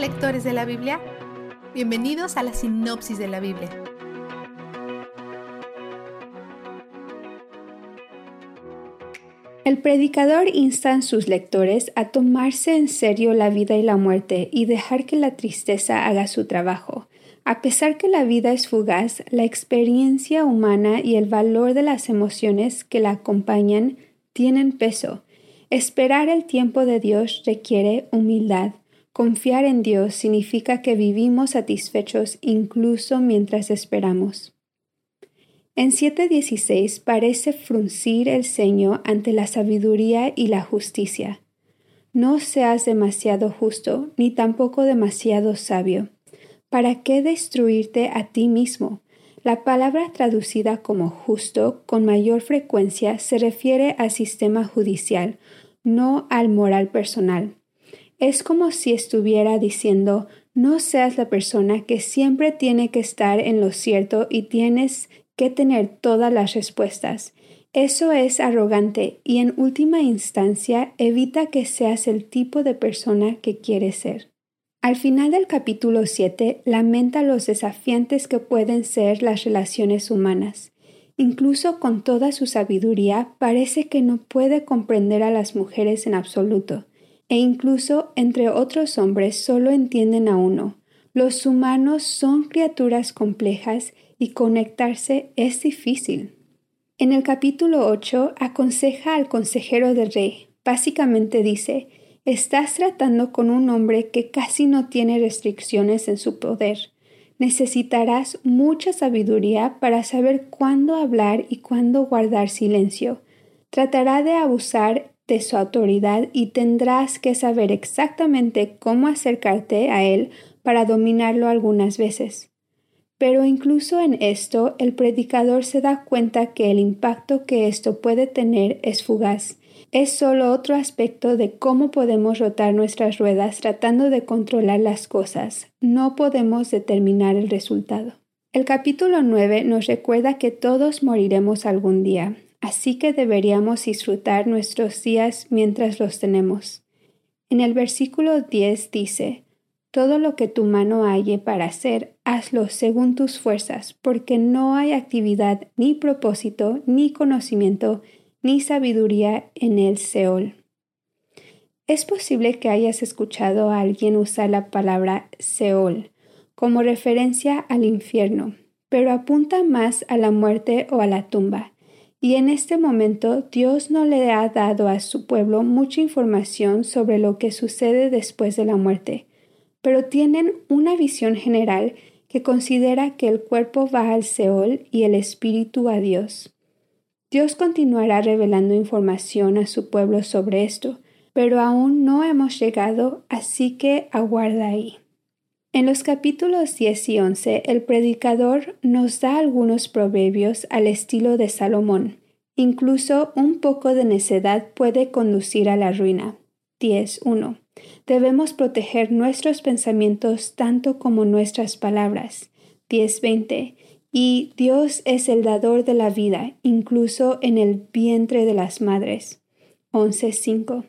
Lectores de la Biblia, bienvenidos a la sinopsis de la Biblia. El predicador insta a sus lectores a tomarse en serio la vida y la muerte y dejar que la tristeza haga su trabajo. A pesar que la vida es fugaz, la experiencia humana y el valor de las emociones que la acompañan tienen peso. Esperar el tiempo de Dios requiere humildad. Confiar en Dios significa que vivimos satisfechos incluso mientras esperamos. En 7.16 parece fruncir el ceño ante la sabiduría y la justicia. No seas demasiado justo, ni tampoco demasiado sabio. ¿Para qué destruirte a ti mismo? La palabra traducida como justo con mayor frecuencia se refiere al sistema judicial, no al moral personal. Es como si estuviera diciendo no seas la persona que siempre tiene que estar en lo cierto y tienes que tener todas las respuestas. Eso es arrogante y en última instancia evita que seas el tipo de persona que quieres ser. Al final del capítulo 7 lamenta los desafiantes que pueden ser las relaciones humanas. Incluso con toda su sabiduría parece que no puede comprender a las mujeres en absoluto, e incluso entre otros hombres solo entienden a uno. Los humanos son criaturas complejas y conectarse es difícil. En el capítulo 8 aconseja al consejero del rey. Básicamente dice, estás tratando con un hombre que casi no tiene restricciones en su poder. Necesitarás mucha sabiduría para saber cuándo hablar y cuándo guardar silencio. Tratará de abusar de su autoridad y tendrás que saber exactamente cómo acercarte a él para dominarlo algunas veces. Pero incluso en esto, el predicador se da cuenta que el impacto que esto puede tener es fugaz. Es solo otro aspecto de cómo podemos rotar nuestras ruedas tratando de controlar las cosas. No podemos determinar el resultado. El capítulo 9 nos recuerda que todos moriremos algún día, así que deberíamos disfrutar nuestros días mientras los tenemos. En el versículo 10 dice, todo lo que tu mano halle para hacer, hazlo según tus fuerzas, porque no hay actividad, ni propósito, ni conocimiento, ni sabiduría en el Seol. Es posible que hayas escuchado a alguien usar la palabra Seol como referencia al infierno, pero apunta más a la muerte o a la tumba. Y en este momento Dios no le ha dado a su pueblo mucha información sobre lo que sucede después de la muerte pero tienen una visión general que considera que el cuerpo va al Seol y el espíritu a Dios. Dios continuará revelando información a su pueblo sobre esto, pero aún no hemos llegado, así que aguarda ahí. En los capítulos 10 y 11, el predicador nos da algunos proverbios al estilo de Salomón. Incluso un poco de necedad puede conducir a la ruina. 10.1. Debemos proteger nuestros pensamientos tanto como nuestras palabras. 10.20. Y Dios es el dador de la vida, incluso en el vientre de las madres. 11.5.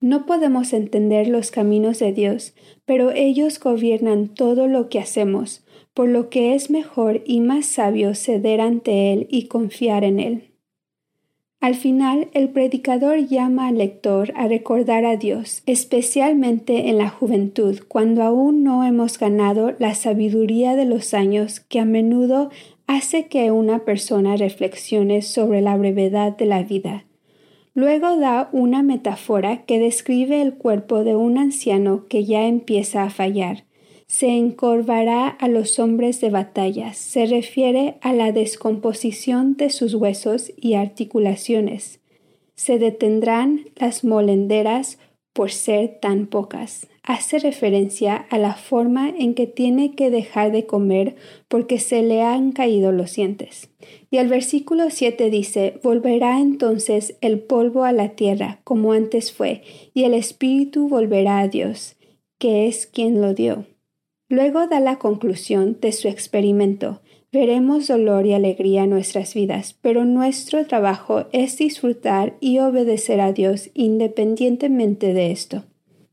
No podemos entender los caminos de Dios, pero ellos gobiernan todo lo que hacemos, por lo que es mejor y más sabio ceder ante Él y confiar en Él. Al final, el predicador llama al lector a recordar a Dios, especialmente en la juventud, cuando aún no hemos ganado la sabiduría de los años que a menudo hace que una persona reflexione sobre la brevedad de la vida. Luego da una metáfora que describe el cuerpo de un anciano que ya empieza a fallar, se encorvará a los hombres de batalla. Se refiere a la descomposición de sus huesos y articulaciones. Se detendrán las molenderas por ser tan pocas. Hace referencia a la forma en que tiene que dejar de comer porque se le han caído los dientes. Y el versículo 7 dice, Volverá entonces el polvo a la tierra como antes fue, y el espíritu volverá a Dios, que es quien lo dio. Luego da la conclusión de su experimento. Veremos dolor y alegría en nuestras vidas, pero nuestro trabajo es disfrutar y obedecer a Dios independientemente de esto.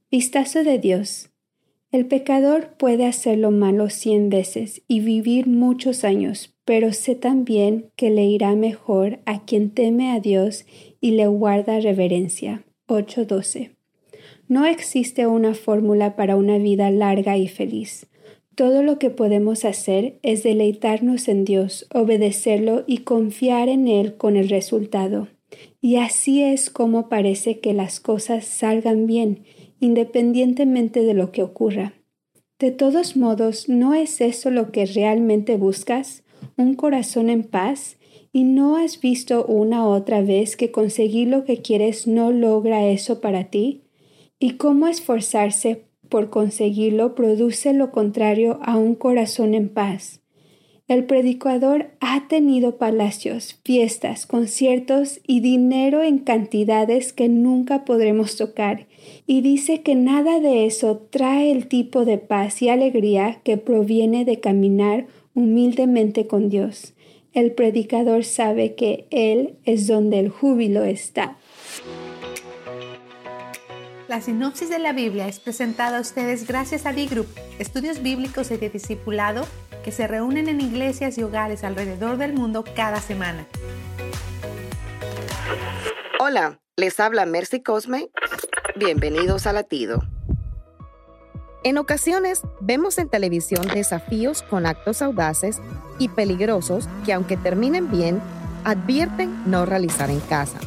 Vistazo de Dios. El pecador puede hacer lo malo cien veces y vivir muchos años, pero sé también que le irá mejor a quien teme a Dios y le guarda reverencia. 8.12. No existe una fórmula para una vida larga y feliz. Todo lo que podemos hacer es deleitarnos en Dios, obedecerlo y confiar en Él con el resultado. Y así es como parece que las cosas salgan bien, independientemente de lo que ocurra. De todos modos, ¿no es eso lo que realmente buscas? ¿Un corazón en paz? ¿Y no has visto una otra vez que conseguir lo que quieres no logra eso para ti? ¿Y cómo esforzarse por conseguirlo produce lo contrario a un corazón en paz? El predicador ha tenido palacios, fiestas, conciertos y dinero en cantidades que nunca podremos tocar, y dice que nada de eso trae el tipo de paz y alegría que proviene de caminar humildemente con Dios. El predicador sabe que Él es donde el júbilo está. La sinopsis de la Biblia es presentada a ustedes gracias a D-Group, estudios bíblicos y de discipulado que se reúnen en iglesias y hogares alrededor del mundo cada semana. Hola, les habla Mercy Cosme. Bienvenidos a Latido. En ocasiones vemos en televisión desafíos con actos audaces y peligrosos que aunque terminen bien, advierten no realizar en casa.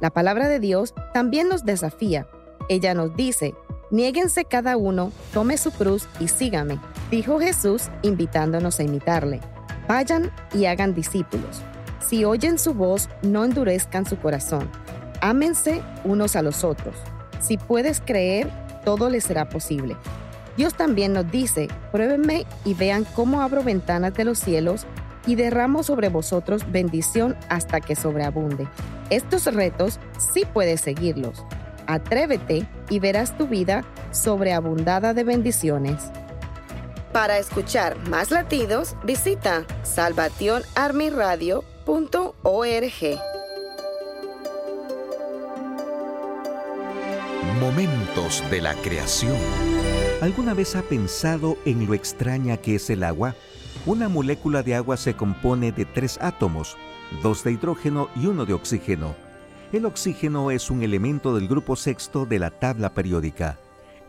La palabra de Dios también nos desafía ella nos dice, niéguense cada uno, tome su cruz y sígame, dijo Jesús invitándonos a imitarle. Vayan y hagan discípulos. Si oyen su voz, no endurezcan su corazón. Ámense unos a los otros. Si puedes creer, todo les será posible. Dios también nos dice, pruébenme y vean cómo abro ventanas de los cielos y derramo sobre vosotros bendición hasta que sobreabunde. Estos retos sí puedes seguirlos. Atrévete y verás tu vida sobreabundada de bendiciones. Para escuchar más latidos, visita salvationarmyradio.org. Momentos de la creación. ¿Alguna vez ha pensado en lo extraña que es el agua? Una molécula de agua se compone de tres átomos, dos de hidrógeno y uno de oxígeno. El oxígeno es un elemento del grupo sexto de la tabla periódica.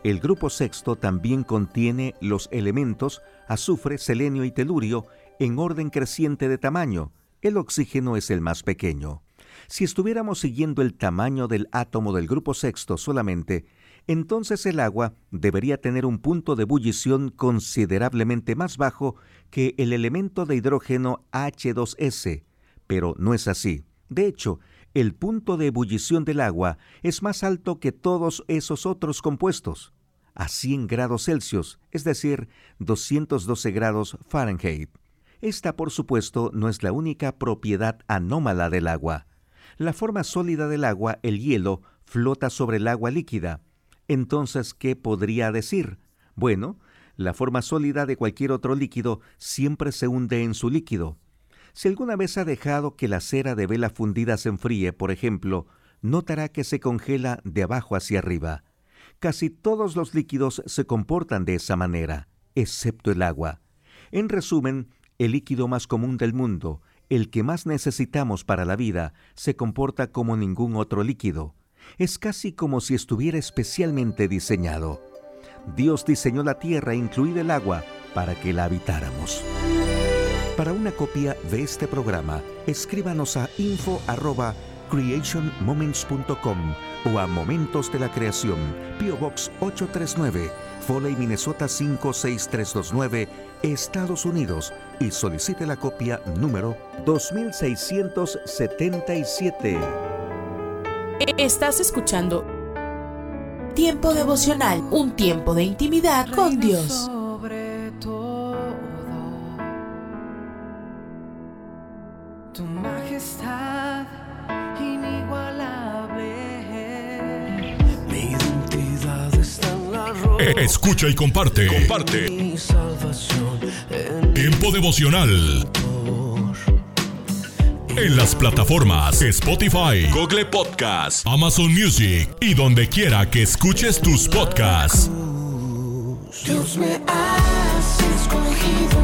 El grupo sexto también contiene los elementos azufre, selenio y telurio en orden creciente de tamaño. El oxígeno es el más pequeño. Si estuviéramos siguiendo el tamaño del átomo del grupo sexto solamente, entonces el agua debería tener un punto de ebullición considerablemente más bajo que el elemento de hidrógeno H2S, pero no es así. De hecho, el punto de ebullición del agua es más alto que todos esos otros compuestos, a 100 grados Celsius, es decir, 212 grados Fahrenheit. Esta, por supuesto, no es la única propiedad anómala del agua. La forma sólida del agua, el hielo, flota sobre el agua líquida. Entonces, ¿qué podría decir? Bueno, la forma sólida de cualquier otro líquido siempre se hunde en su líquido. Si alguna vez ha dejado que la cera de vela fundida se enfríe, por ejemplo, notará que se congela de abajo hacia arriba. Casi todos los líquidos se comportan de esa manera, excepto el agua. En resumen, el líquido más común del mundo, el que más necesitamos para la vida, se comporta como ningún otro líquido. Es casi como si estuviera especialmente diseñado. Dios diseñó la tierra, incluida el agua, para que la habitáramos. Para una copia de este programa, escríbanos a info@creationmoments.com o a Momentos de la Creación, PO Box 839, Foley, Minnesota 56329, Estados Unidos y solicite la copia número 2677. Estás escuchando Tiempo devocional, un tiempo de intimidad con Dios. Escucha y comparte. Comparte. Tiempo devocional. En las plataformas Spotify, Google Podcast, Amazon Music y donde quiera que escuches tus podcasts. Dios me has escogido.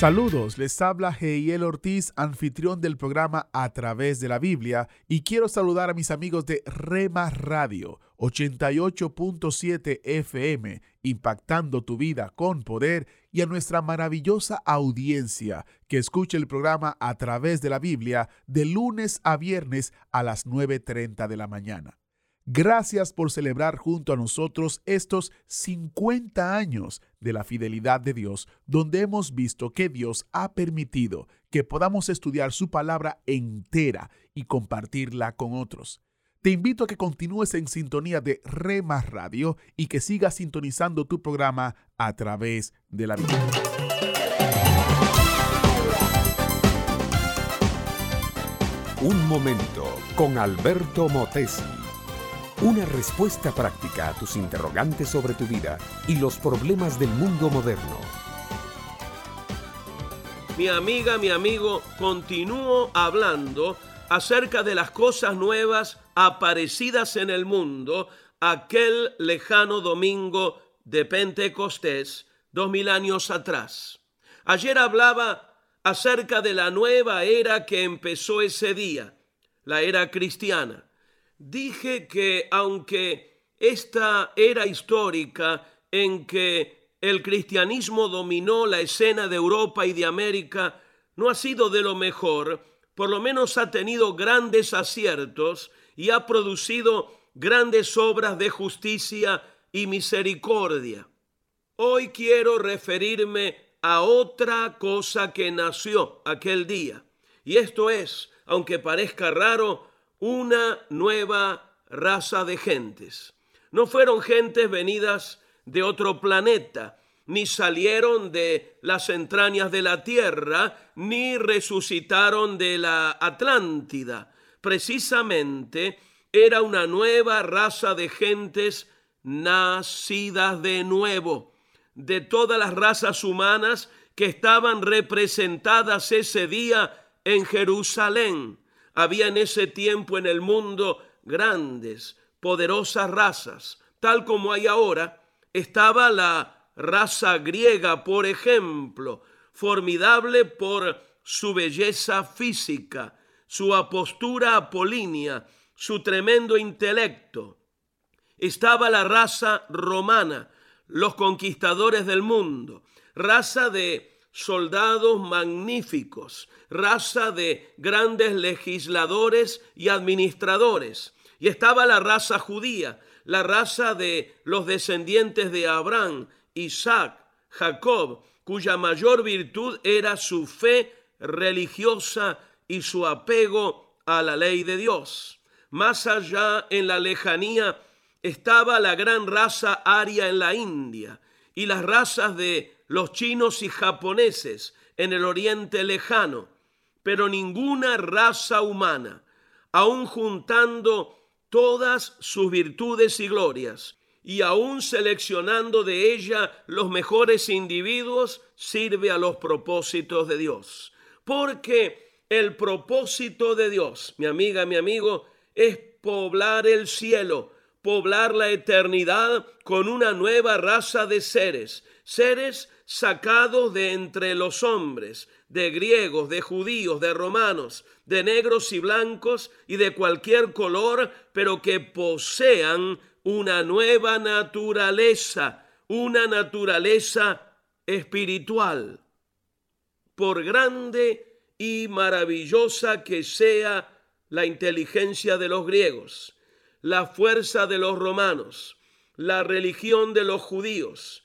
Saludos, les habla Heiel Ortiz, anfitrión del programa A través de la Biblia, y quiero saludar a mis amigos de Rema Radio 88.7 FM, impactando tu vida con poder, y a nuestra maravillosa audiencia que escucha el programa a través de la Biblia de lunes a viernes a las 9.30 de la mañana. Gracias por celebrar junto a nosotros estos 50 años de la fidelidad de Dios, donde hemos visto que Dios ha permitido que podamos estudiar su palabra entera y compartirla con otros. Te invito a que continúes en sintonía de Rema Radio y que sigas sintonizando tu programa a través de la vida. Un momento con Alberto Motesi. Una respuesta práctica a tus interrogantes sobre tu vida y los problemas del mundo moderno. Mi amiga, mi amigo, continúo hablando acerca de las cosas nuevas aparecidas en el mundo aquel lejano domingo de Pentecostés, dos mil años atrás. Ayer hablaba acerca de la nueva era que empezó ese día, la era cristiana. Dije que aunque esta era histórica en que el cristianismo dominó la escena de Europa y de América, no ha sido de lo mejor, por lo menos ha tenido grandes aciertos y ha producido grandes obras de justicia y misericordia. Hoy quiero referirme a otra cosa que nació aquel día, y esto es, aunque parezca raro, una nueva raza de gentes. No fueron gentes venidas de otro planeta, ni salieron de las entrañas de la tierra, ni resucitaron de la Atlántida. Precisamente era una nueva raza de gentes nacidas de nuevo, de todas las razas humanas que estaban representadas ese día en Jerusalén. Había en ese tiempo en el mundo grandes, poderosas razas, tal como hay ahora. Estaba la raza griega, por ejemplo, formidable por su belleza física, su apostura apolínea, su tremendo intelecto. Estaba la raza romana, los conquistadores del mundo, raza de soldados magníficos, raza de grandes legisladores y administradores. Y estaba la raza judía, la raza de los descendientes de Abraham, Isaac, Jacob, cuya mayor virtud era su fe religiosa y su apego a la ley de Dios. Más allá, en la lejanía, estaba la gran raza aria en la India y las razas de los chinos y japoneses en el oriente lejano, pero ninguna raza humana, aun juntando todas sus virtudes y glorias, y aún seleccionando de ella los mejores individuos, sirve a los propósitos de Dios. Porque el propósito de Dios, mi amiga, mi amigo, es poblar el cielo, poblar la eternidad con una nueva raza de seres, seres sacados de entre los hombres, de griegos, de judíos, de romanos, de negros y blancos y de cualquier color, pero que posean una nueva naturaleza, una naturaleza espiritual. Por grande y maravillosa que sea la inteligencia de los griegos, la fuerza de los romanos, la religión de los judíos,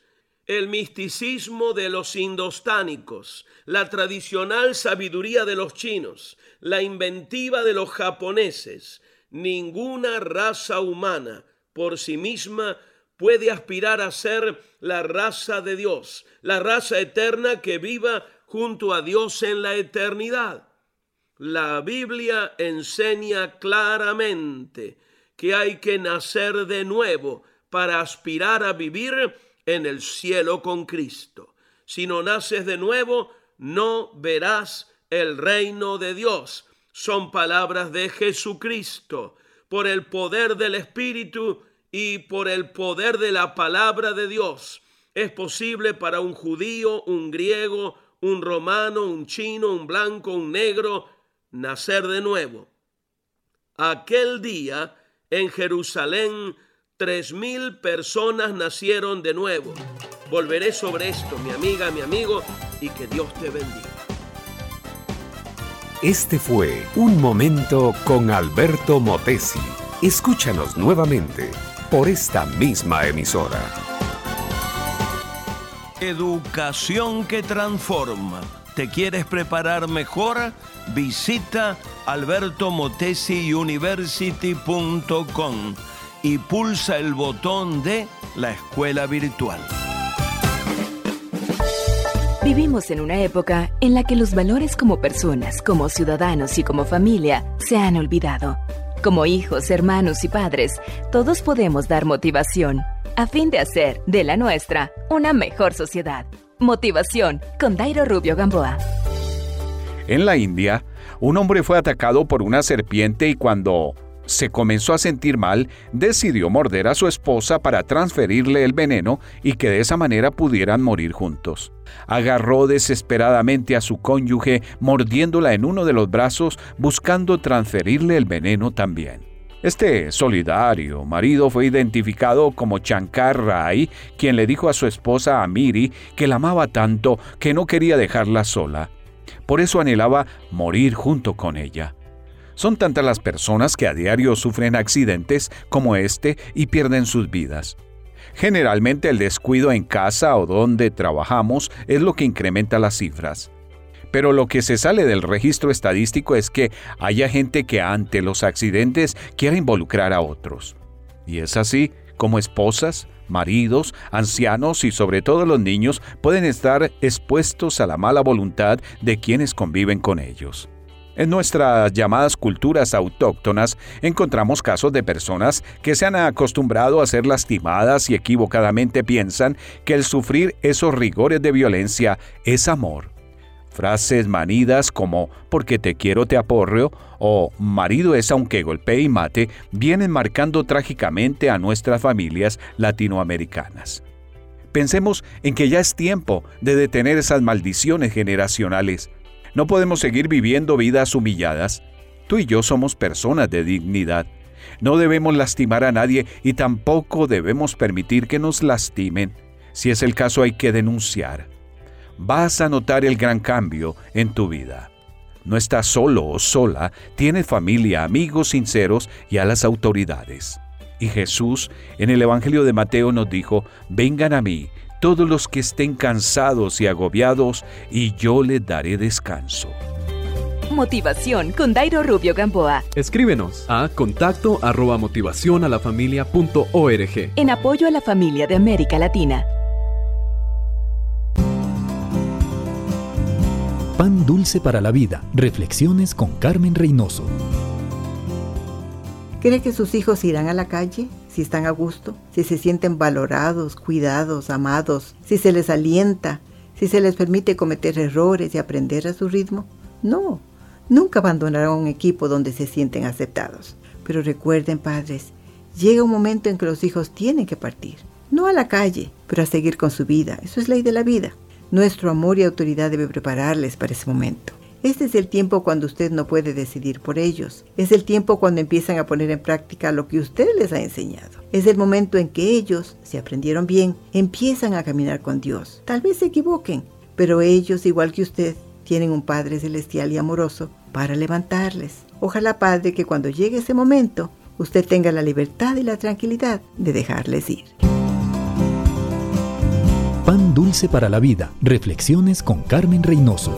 el misticismo de los indostánicos, la tradicional sabiduría de los chinos, la inventiva de los japoneses, ninguna raza humana por sí misma puede aspirar a ser la raza de Dios, la raza eterna que viva junto a Dios en la eternidad. La Biblia enseña claramente que hay que nacer de nuevo para aspirar a vivir en el cielo con Cristo. Si no naces de nuevo, no verás el reino de Dios. Son palabras de Jesucristo por el poder del Espíritu y por el poder de la palabra de Dios. Es posible para un judío, un griego, un romano, un chino, un blanco, un negro, nacer de nuevo. Aquel día en Jerusalén tres mil personas nacieron de nuevo. Volveré sobre esto, mi amiga, mi amigo, y que Dios te bendiga. Este fue Un Momento con Alberto Motesi. Escúchanos nuevamente por esta misma emisora. Educación que transforma. ¿Te quieres preparar mejor? Visita albertomotesiuniversity.com y pulsa el botón de la escuela virtual. Vivimos en una época en la que los valores como personas, como ciudadanos y como familia se han olvidado. Como hijos, hermanos y padres, todos podemos dar motivación a fin de hacer de la nuestra una mejor sociedad. Motivación con Dairo Rubio Gamboa. En la India, un hombre fue atacado por una serpiente y cuando se comenzó a sentir mal, decidió morder a su esposa para transferirle el veneno y que de esa manera pudieran morir juntos. Agarró desesperadamente a su cónyuge, mordiéndola en uno de los brazos, buscando transferirle el veneno también. Este solidario marido fue identificado como Chankar Rai, quien le dijo a su esposa Amiri que la amaba tanto que no quería dejarla sola. Por eso anhelaba morir junto con ella. Son tantas las personas que a diario sufren accidentes como este y pierden sus vidas. Generalmente el descuido en casa o donde trabajamos es lo que incrementa las cifras. Pero lo que se sale del registro estadístico es que haya gente que ante los accidentes quiera involucrar a otros. Y es así como esposas, maridos, ancianos y sobre todo los niños pueden estar expuestos a la mala voluntad de quienes conviven con ellos. En nuestras llamadas culturas autóctonas encontramos casos de personas que se han acostumbrado a ser lastimadas y equivocadamente piensan que el sufrir esos rigores de violencia es amor. Frases manidas como porque te quiero te aporreo o marido es aunque golpee y mate vienen marcando trágicamente a nuestras familias latinoamericanas. Pensemos en que ya es tiempo de detener esas maldiciones generacionales no podemos seguir viviendo vidas humilladas. Tú y yo somos personas de dignidad. No debemos lastimar a nadie y tampoco debemos permitir que nos lastimen. Si es el caso hay que denunciar. Vas a notar el gran cambio en tu vida. No estás solo o sola, tienes familia, amigos sinceros y a las autoridades. Y Jesús en el Evangelio de Mateo nos dijo, vengan a mí todos los que estén cansados y agobiados, y yo les daré descanso. Motivación con Dairo Rubio Gamboa. Escríbenos a contacto arroba motivación a la familia punto org. En apoyo a la familia de América Latina. Pan dulce para la vida. Reflexiones con Carmen Reynoso. ¿Cree que sus hijos irán a la calle? Si están a gusto, si se sienten valorados, cuidados, amados, si se les alienta, si se les permite cometer errores y aprender a su ritmo. No, nunca abandonarán un equipo donde se sienten aceptados. Pero recuerden, padres, llega un momento en que los hijos tienen que partir. No a la calle, pero a seguir con su vida. Eso es ley de la vida. Nuestro amor y autoridad debe prepararles para ese momento. Este es el tiempo cuando usted no puede decidir por ellos. Es el tiempo cuando empiezan a poner en práctica lo que usted les ha enseñado. Es el momento en que ellos, si aprendieron bien, empiezan a caminar con Dios. Tal vez se equivoquen, pero ellos, igual que usted, tienen un Padre celestial y amoroso para levantarles. Ojalá, Padre, que cuando llegue ese momento, usted tenga la libertad y la tranquilidad de dejarles ir. Pan dulce para la vida. Reflexiones con Carmen Reynoso.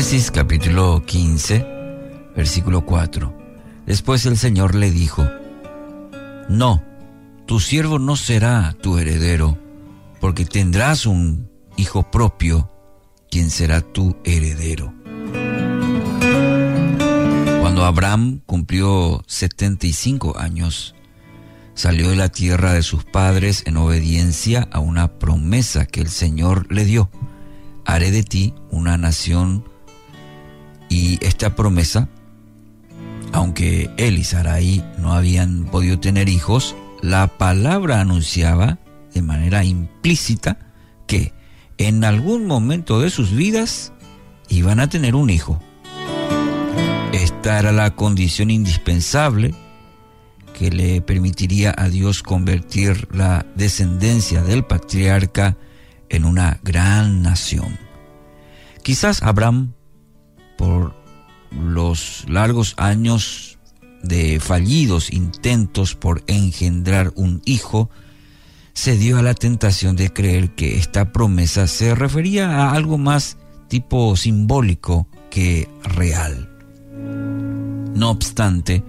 Génesis capítulo 15, versículo 4. Después el Señor le dijo, No, tu siervo no será tu heredero, porque tendrás un hijo propio, quien será tu heredero. Cuando Abraham cumplió 75 años, salió de la tierra de sus padres en obediencia a una promesa que el Señor le dio. Haré de ti una nación y esta promesa, aunque él y Sarai no habían podido tener hijos, la palabra anunciaba de manera implícita que en algún momento de sus vidas iban a tener un hijo. Esta era la condición indispensable que le permitiría a Dios convertir la descendencia del patriarca en una gran nación. Quizás Abraham, por los largos años de fallidos intentos por engendrar un hijo, se dio a la tentación de creer que esta promesa se refería a algo más tipo simbólico que real. No obstante,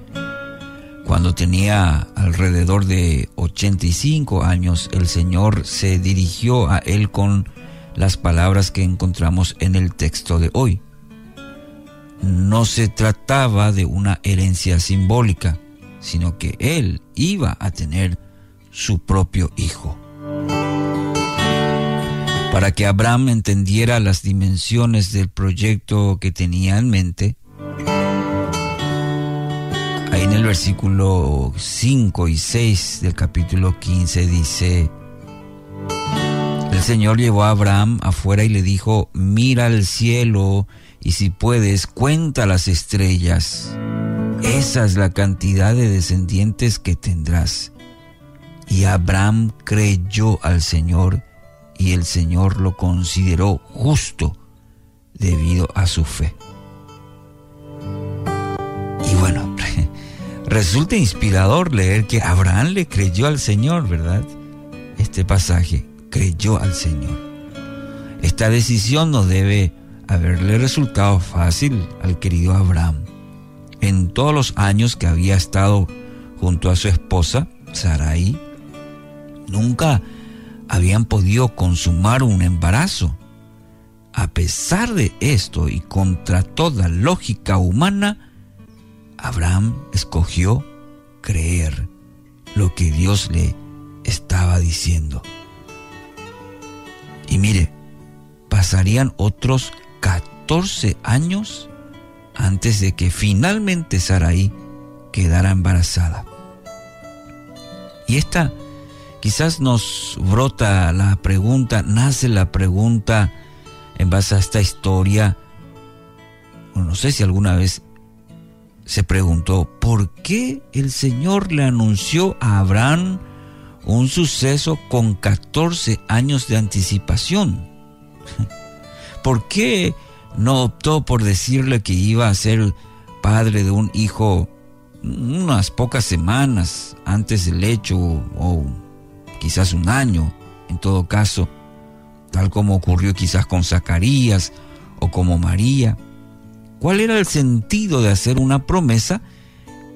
cuando tenía alrededor de 85 años, el Señor se dirigió a él con las palabras que encontramos en el texto de hoy. No se trataba de una herencia simbólica, sino que él iba a tener su propio hijo. Para que Abraham entendiera las dimensiones del proyecto que tenía en mente, ahí en el versículo 5 y 6 del capítulo 15 dice, el Señor llevó a Abraham afuera y le dijo, mira al cielo y si puedes, cuenta las estrellas. Esa es la cantidad de descendientes que tendrás. Y Abraham creyó al Señor y el Señor lo consideró justo debido a su fe. Y bueno, resulta inspirador leer que Abraham le creyó al Señor, ¿verdad? Este pasaje, creyó al Señor. Esta decisión no debe haberle resultado fácil al querido Abraham. En todos los años que había estado junto a su esposa, Sarai, nunca habían podido consumar un embarazo. A pesar de esto y contra toda lógica humana, Abraham escogió creer lo que Dios le estaba diciendo. Y mire, pasarían otros 14 años antes de que finalmente Saraí quedara embarazada. Y esta quizás nos brota la pregunta, nace la pregunta en base a esta historia. no sé si alguna vez se preguntó, ¿por qué el Señor le anunció a Abraham un suceso con 14 años de anticipación? ¿Por qué no optó por decirle que iba a ser padre de un hijo unas pocas semanas antes del hecho o quizás un año, en todo caso, tal como ocurrió quizás con Zacarías o como María. ¿Cuál era el sentido de hacer una promesa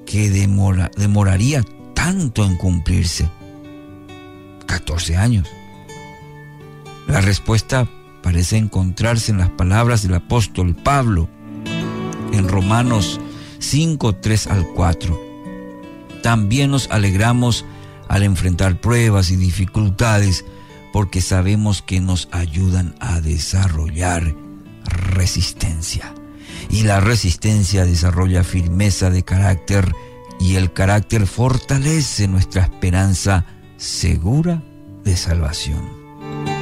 que demoraría tanto en cumplirse? 14 años. La respuesta parece encontrarse en las palabras del apóstol Pablo en Romanos 5, 3 al 4. También nos alegramos al enfrentar pruebas y dificultades porque sabemos que nos ayudan a desarrollar resistencia. Y la resistencia desarrolla firmeza de carácter y el carácter fortalece nuestra esperanza segura de salvación.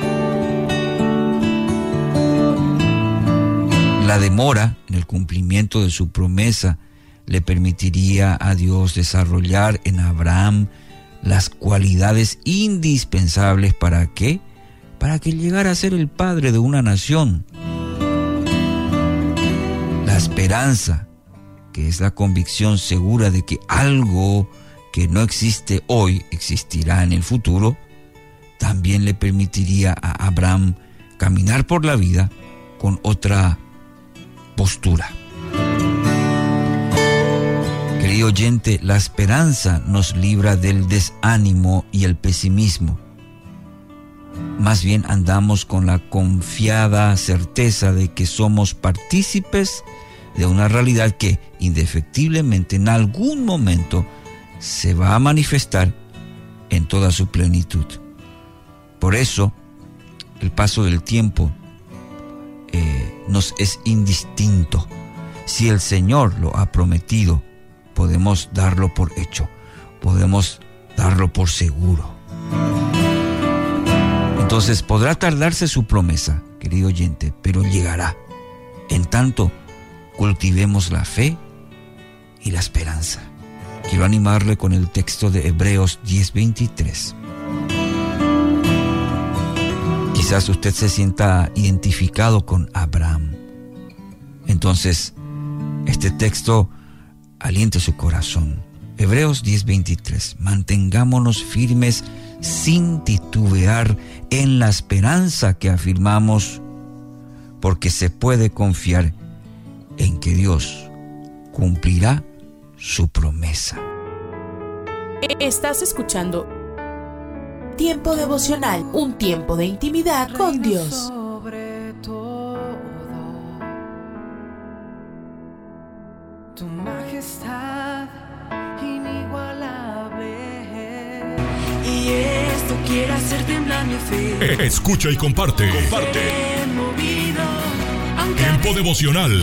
La demora en el cumplimiento de su promesa le permitiría a Dios desarrollar en Abraham las cualidades indispensables para qué? Para que llegara a ser el padre de una nación. La esperanza, que es la convicción segura de que algo que no existe hoy existirá en el futuro, también le permitiría a Abraham caminar por la vida con otra postura. Querido oyente, la esperanza nos libra del desánimo y el pesimismo. Más bien andamos con la confiada certeza de que somos partícipes de una realidad que indefectiblemente en algún momento se va a manifestar en toda su plenitud. Por eso, el paso del tiempo eh, nos es indistinto. Si el Señor lo ha prometido, podemos darlo por hecho, podemos darlo por seguro. Entonces podrá tardarse su promesa, querido oyente, pero llegará. En tanto, cultivemos la fe y la esperanza. Quiero animarle con el texto de Hebreos 10:23. Quizás usted se sienta identificado con Abraham. Entonces, este texto aliente su corazón. Hebreos 10:23. Mantengámonos firmes sin titubear en la esperanza que afirmamos, porque se puede confiar en que Dios cumplirá su promesa. Estás escuchando Tiempo devocional, un tiempo de intimidad con Dios. Tu majestad inigualable. Y esto quiere hacer temblar mi fe. Eh, Escucha y comparte. Comparte. Tiempo devocional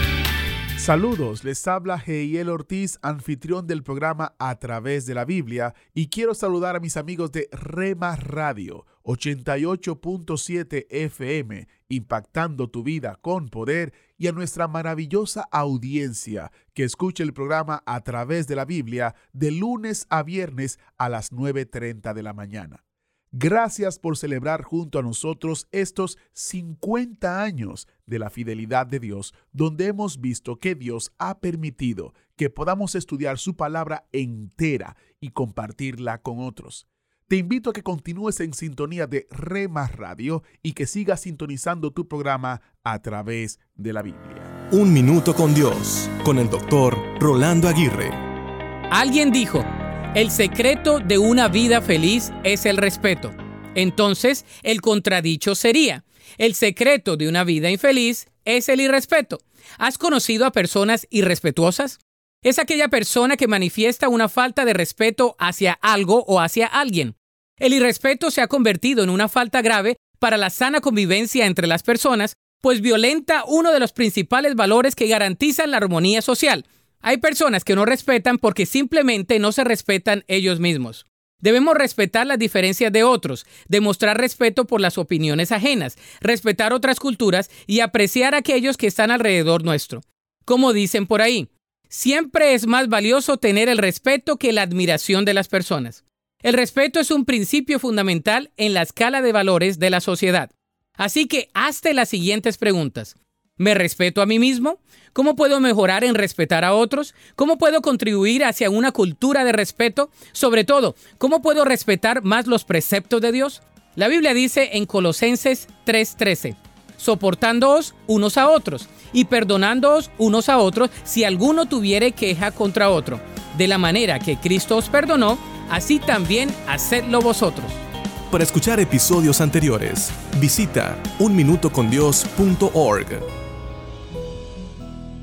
Saludos, les habla Geiel Ortiz, anfitrión del programa A través de la Biblia, y quiero saludar a mis amigos de Rema Radio 88.7 FM, impactando tu vida con poder, y a nuestra maravillosa audiencia que escucha el programa A través de la Biblia de lunes a viernes a las 9.30 de la mañana. Gracias por celebrar junto a nosotros estos 50 años de la fidelidad de Dios, donde hemos visto que Dios ha permitido que podamos estudiar su palabra entera y compartirla con otros. Te invito a que continúes en sintonía de Rema Radio y que sigas sintonizando tu programa a través de la Biblia. Un minuto con Dios, con el doctor Rolando Aguirre. Alguien dijo, el secreto de una vida feliz es el respeto. Entonces, el contradicho sería, el secreto de una vida infeliz es el irrespeto. ¿Has conocido a personas irrespetuosas? Es aquella persona que manifiesta una falta de respeto hacia algo o hacia alguien. El irrespeto se ha convertido en una falta grave para la sana convivencia entre las personas, pues violenta uno de los principales valores que garantizan la armonía social. Hay personas que no respetan porque simplemente no se respetan ellos mismos. Debemos respetar las diferencias de otros, demostrar respeto por las opiniones ajenas, respetar otras culturas y apreciar a aquellos que están alrededor nuestro. Como dicen por ahí, siempre es más valioso tener el respeto que la admiración de las personas. El respeto es un principio fundamental en la escala de valores de la sociedad. Así que hazte las siguientes preguntas. ¿Me respeto a mí mismo? ¿Cómo puedo mejorar en respetar a otros? ¿Cómo puedo contribuir hacia una cultura de respeto? Sobre todo, ¿cómo puedo respetar más los preceptos de Dios? La Biblia dice en Colosenses 3:13, soportándoos unos a otros y perdonándoos unos a otros si alguno tuviere queja contra otro. De la manera que Cristo os perdonó, así también hacedlo vosotros. Para escuchar episodios anteriores, visita unminutocondios.org.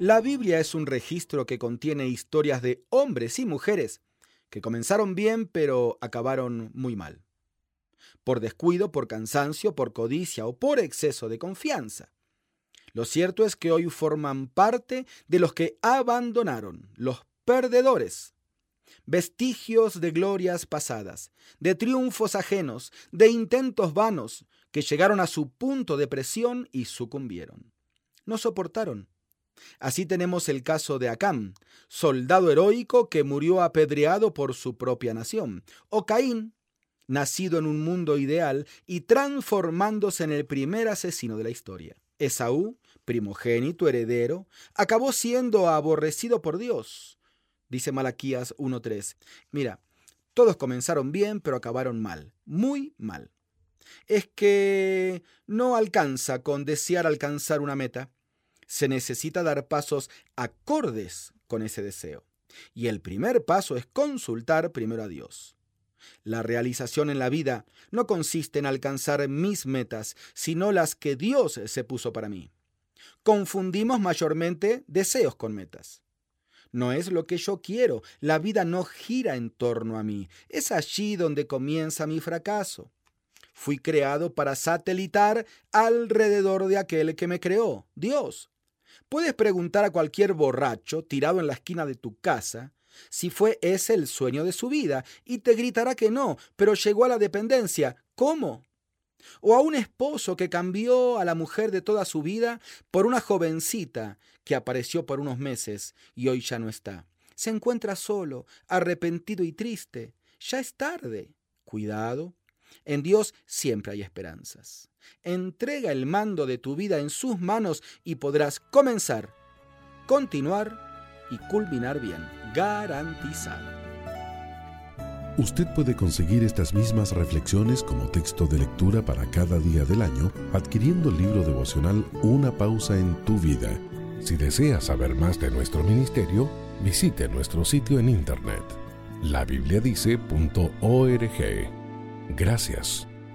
La Biblia es un registro que contiene historias de hombres y mujeres que comenzaron bien pero acabaron muy mal. Por descuido, por cansancio, por codicia o por exceso de confianza. Lo cierto es que hoy forman parte de los que abandonaron, los perdedores. Vestigios de glorias pasadas, de triunfos ajenos, de intentos vanos que llegaron a su punto de presión y sucumbieron. No soportaron. Así tenemos el caso de Acam, soldado heroico que murió apedreado por su propia nación, o Caín, nacido en un mundo ideal y transformándose en el primer asesino de la historia. Esaú, primogénito, heredero, acabó siendo aborrecido por Dios, dice Malaquías 1.3. Mira, todos comenzaron bien, pero acabaron mal, muy mal. Es que no alcanza con desear alcanzar una meta. Se necesita dar pasos acordes con ese deseo. Y el primer paso es consultar primero a Dios. La realización en la vida no consiste en alcanzar mis metas, sino las que Dios se puso para mí. Confundimos mayormente deseos con metas. No es lo que yo quiero, la vida no gira en torno a mí, es allí donde comienza mi fracaso. Fui creado para satelitar alrededor de aquel que me creó, Dios. Puedes preguntar a cualquier borracho tirado en la esquina de tu casa si fue ese el sueño de su vida, y te gritará que no, pero llegó a la dependencia. ¿Cómo? O a un esposo que cambió a la mujer de toda su vida por una jovencita que apareció por unos meses y hoy ya no está. Se encuentra solo, arrepentido y triste. Ya es tarde. Cuidado. En Dios siempre hay esperanzas. Entrega el mando de tu vida en sus manos y podrás comenzar, continuar y culminar bien, garantizado. Usted puede conseguir estas mismas reflexiones como texto de lectura para cada día del año adquiriendo el libro devocional Una pausa en tu vida. Si desea saber más de nuestro ministerio, visite nuestro sitio en internet labibliadice.org. Gracias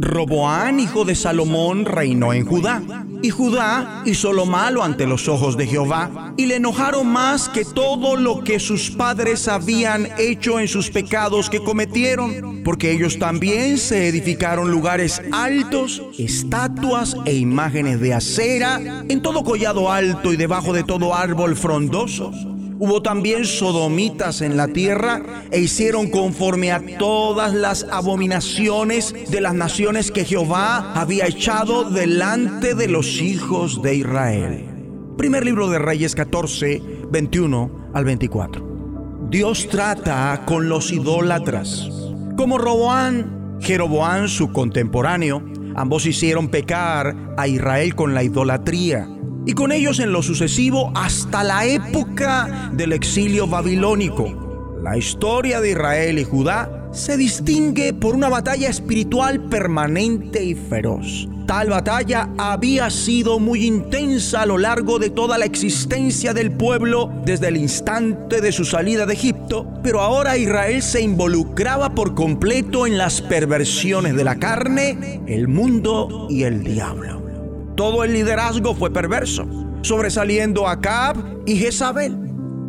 Roboán, hijo de Salomón, reinó en Judá. Y Judá hizo lo malo ante los ojos de Jehová, y le enojaron más que todo lo que sus padres habían hecho en sus pecados que cometieron, porque ellos también se edificaron lugares altos, estatuas e imágenes de acera, en todo collado alto y debajo de todo árbol frondoso Hubo también sodomitas en la tierra e hicieron conforme a todas las abominaciones de las naciones que Jehová había echado delante de los hijos de Israel. Primer libro de Reyes 14, 21 al 24. Dios trata con los idólatras. Como Roboán, Jeroboán, su contemporáneo, ambos hicieron pecar a Israel con la idolatría y con ellos en lo sucesivo hasta la época del exilio babilónico. La historia de Israel y Judá se distingue por una batalla espiritual permanente y feroz. Tal batalla había sido muy intensa a lo largo de toda la existencia del pueblo desde el instante de su salida de Egipto, pero ahora Israel se involucraba por completo en las perversiones de la carne, el mundo y el diablo todo el liderazgo fue perverso, sobresaliendo a Acab y Jezabel.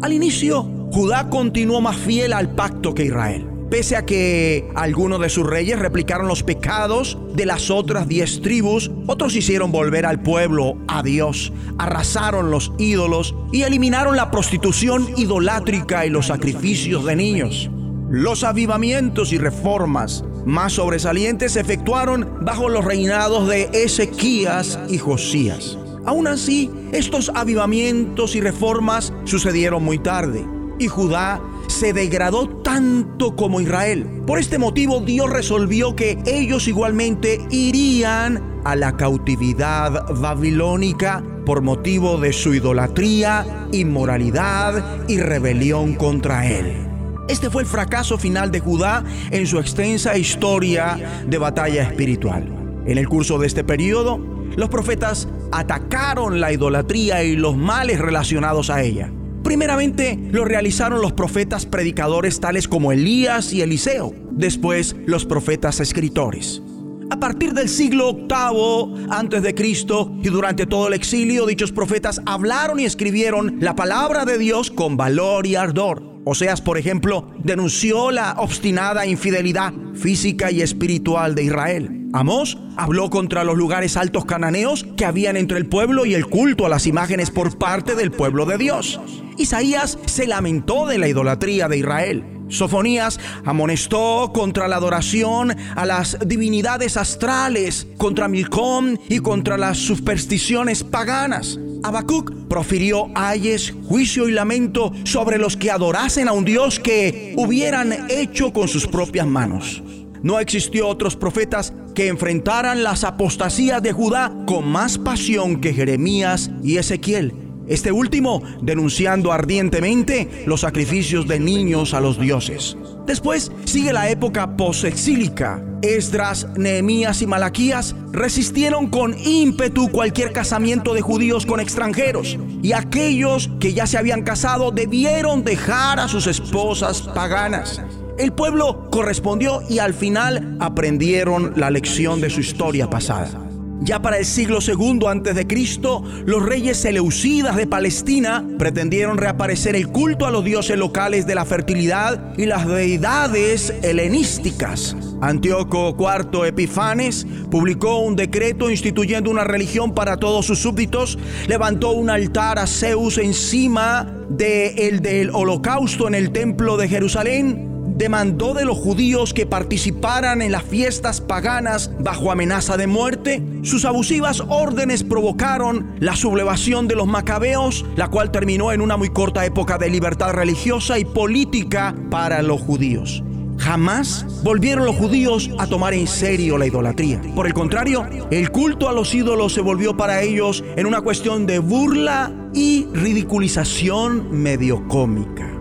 Al inicio, Judá continuó más fiel al pacto que Israel. Pese a que algunos de sus reyes replicaron los pecados de las otras diez tribus, otros hicieron volver al pueblo a Dios, arrasaron los ídolos y eliminaron la prostitución idolátrica y los sacrificios de niños. Los avivamientos y reformas más sobresalientes se efectuaron bajo los reinados de Ezequías y Josías. Aún así, estos avivamientos y reformas sucedieron muy tarde y Judá se degradó tanto como Israel. Por este motivo Dios resolvió que ellos igualmente irían a la cautividad babilónica por motivo de su idolatría, inmoralidad y rebelión contra él. Este fue el fracaso final de Judá en su extensa historia de batalla espiritual. En el curso de este periodo, los profetas atacaron la idolatría y los males relacionados a ella. Primeramente lo realizaron los profetas predicadores tales como Elías y Eliseo, después los profetas escritores. A partir del siglo VIII antes de Cristo y durante todo el exilio, dichos profetas hablaron y escribieron la palabra de Dios con valor y ardor. Oseas, por ejemplo, denunció la obstinada infidelidad física y espiritual de Israel. Amós habló contra los lugares altos cananeos que habían entre el pueblo y el culto a las imágenes por parte del pueblo de Dios. Isaías se lamentó de la idolatría de Israel. Sofonías amonestó contra la adoración a las divinidades astrales, contra Milcom y contra las supersticiones paganas. Habacuc profirió ayes, juicio y lamento sobre los que adorasen a un Dios que hubieran hecho con sus propias manos. No existió otros profetas que enfrentaran las apostasías de Judá con más pasión que Jeremías y Ezequiel este último denunciando ardientemente los sacrificios de niños a los dioses. Después sigue la época posexílica. Esdras, Nehemías y Malaquías resistieron con ímpetu cualquier casamiento de judíos con extranjeros, y aquellos que ya se habían casado debieron dejar a sus esposas paganas. El pueblo correspondió y al final aprendieron la lección de su historia pasada. Ya para el siglo II antes de Cristo, los reyes seleucidas de Palestina pretendieron reaparecer el culto a los dioses locales de la fertilidad y las deidades helenísticas. Antíoco IV Epifanes publicó un decreto instituyendo una religión para todos sus súbditos, levantó un altar a Zeus encima de el del holocausto en el templo de Jerusalén demandó de los judíos que participaran en las fiestas paganas bajo amenaza de muerte. Sus abusivas órdenes provocaron la sublevación de los macabeos, la cual terminó en una muy corta época de libertad religiosa y política para los judíos. Jamás volvieron los judíos a tomar en serio la idolatría. Por el contrario, el culto a los ídolos se volvió para ellos en una cuestión de burla y ridiculización medio cómica.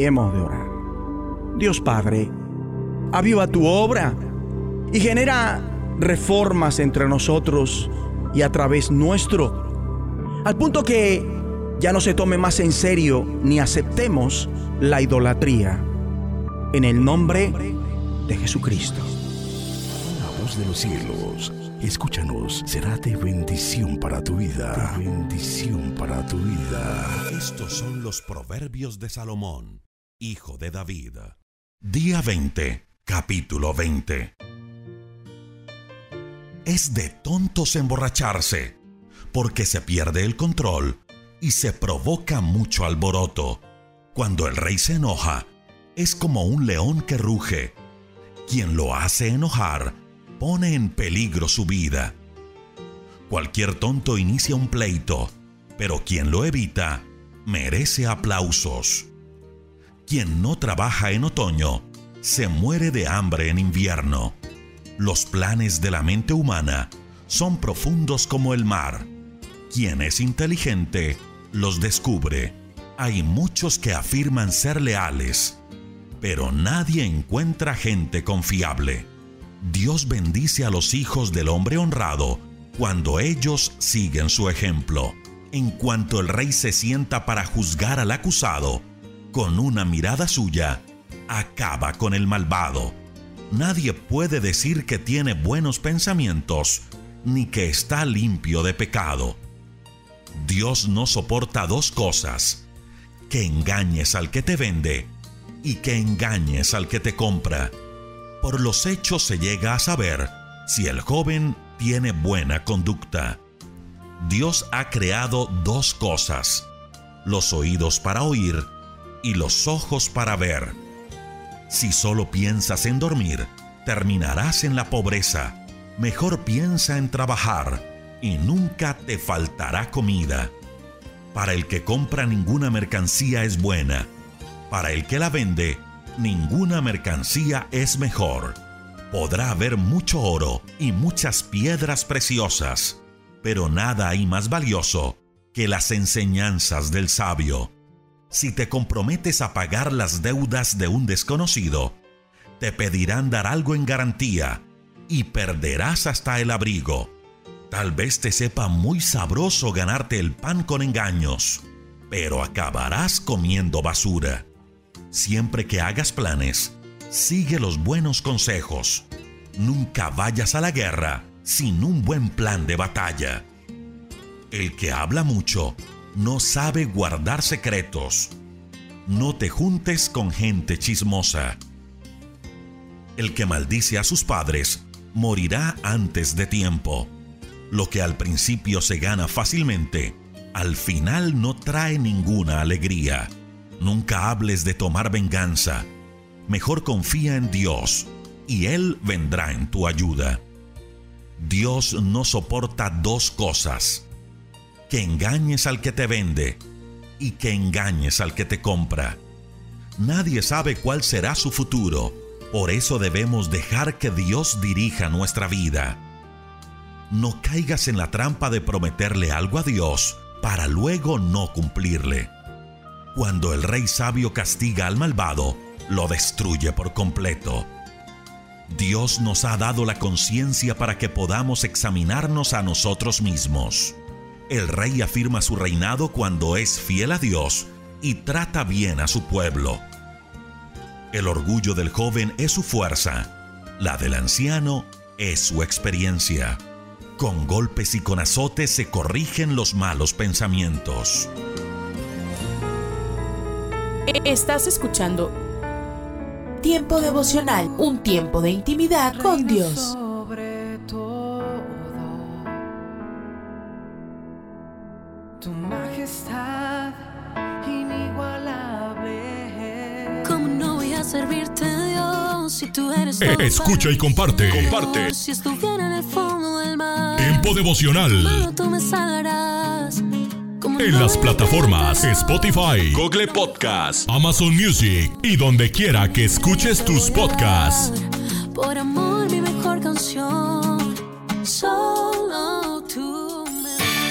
Hemos de orar. Dios Padre, aviva tu obra y genera reformas entre nosotros y a través nuestro, al punto que ya no se tome más en serio ni aceptemos la idolatría. En el nombre de Jesucristo. La voz de los cielos, escúchanos, será de bendición para tu vida. De bendición para tu vida. Estos son los proverbios de Salomón, hijo de David. Día 20, capítulo 20. Es de tontos emborracharse, porque se pierde el control y se provoca mucho alboroto. Cuando el rey se enoja, es como un león que ruge. Quien lo hace enojar pone en peligro su vida. Cualquier tonto inicia un pleito, pero quien lo evita merece aplausos. Quien no trabaja en otoño se muere de hambre en invierno. Los planes de la mente humana son profundos como el mar. Quien es inteligente los descubre. Hay muchos que afirman ser leales, pero nadie encuentra gente confiable. Dios bendice a los hijos del hombre honrado cuando ellos siguen su ejemplo. En cuanto el rey se sienta para juzgar al acusado, con una mirada suya, acaba con el malvado. Nadie puede decir que tiene buenos pensamientos, ni que está limpio de pecado. Dios no soporta dos cosas, que engañes al que te vende y que engañes al que te compra. Por los hechos se llega a saber si el joven tiene buena conducta. Dios ha creado dos cosas, los oídos para oír y los ojos para ver. Si solo piensas en dormir, terminarás en la pobreza. Mejor piensa en trabajar y nunca te faltará comida. Para el que compra ninguna mercancía es buena. Para el que la vende, ninguna mercancía es mejor. Podrá haber mucho oro y muchas piedras preciosas, pero nada hay más valioso que las enseñanzas del sabio. Si te comprometes a pagar las deudas de un desconocido, te pedirán dar algo en garantía y perderás hasta el abrigo. Tal vez te sepa muy sabroso ganarte el pan con engaños, pero acabarás comiendo basura. Siempre que hagas planes, sigue los buenos consejos. Nunca vayas a la guerra sin un buen plan de batalla. El que habla mucho no sabe guardar secretos. No te juntes con gente chismosa. El que maldice a sus padres morirá antes de tiempo. Lo que al principio se gana fácilmente, al final no trae ninguna alegría. Nunca hables de tomar venganza. mejor confía en Dios y Él vendrá en tu ayuda. Dios no soporta dos cosas, que engañes al que te vende y que engañes al que te compra. Nadie sabe cuál será su futuro, por eso debemos dejar que Dios dirija nuestra vida. No caigas en la trampa de prometerle algo a Dios para luego no cumplirle. Cuando el rey sabio castiga al malvado, lo destruye por completo. Dios nos ha dado la conciencia para que podamos examinarnos a nosotros mismos. El rey afirma su reinado cuando es fiel a Dios y trata bien a su pueblo. El orgullo del joven es su fuerza, la del anciano es su experiencia. Con golpes y con azotes se corrigen los malos pensamientos. Estás escuchando Tiempo devocional, un tiempo de intimidad con Dios. Servirte, Dios, si tú eres eh, Escucha y comparte. Comparte. Si estuviera en el fondo del mar. Tiempo devocional. tú me salvarás en las plataformas Spotify, Google Podcast, Amazon Music y donde quiera que escuches tus podcasts. Por amor, mi mejor canción. Tú.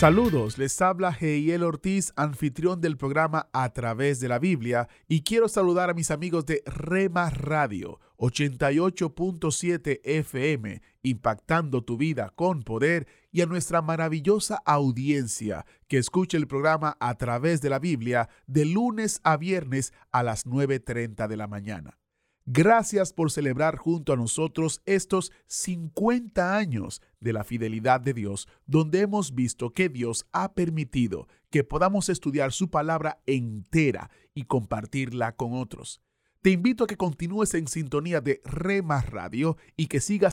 Saludos, les habla Heiel Ortiz, anfitrión del programa A través de la Biblia, y quiero saludar a mis amigos de Rema Radio 88.7 FM, impactando tu vida con poder, y a nuestra maravillosa audiencia que escucha el programa A través de la Biblia de lunes a viernes a las 9.30 de la mañana. Gracias por celebrar junto a nosotros estos 50 años de la fidelidad de Dios, donde hemos visto que Dios ha permitido que podamos estudiar su palabra entera y compartirla con otros. Te invito a que continúes en sintonía de Rema Radio y que sigas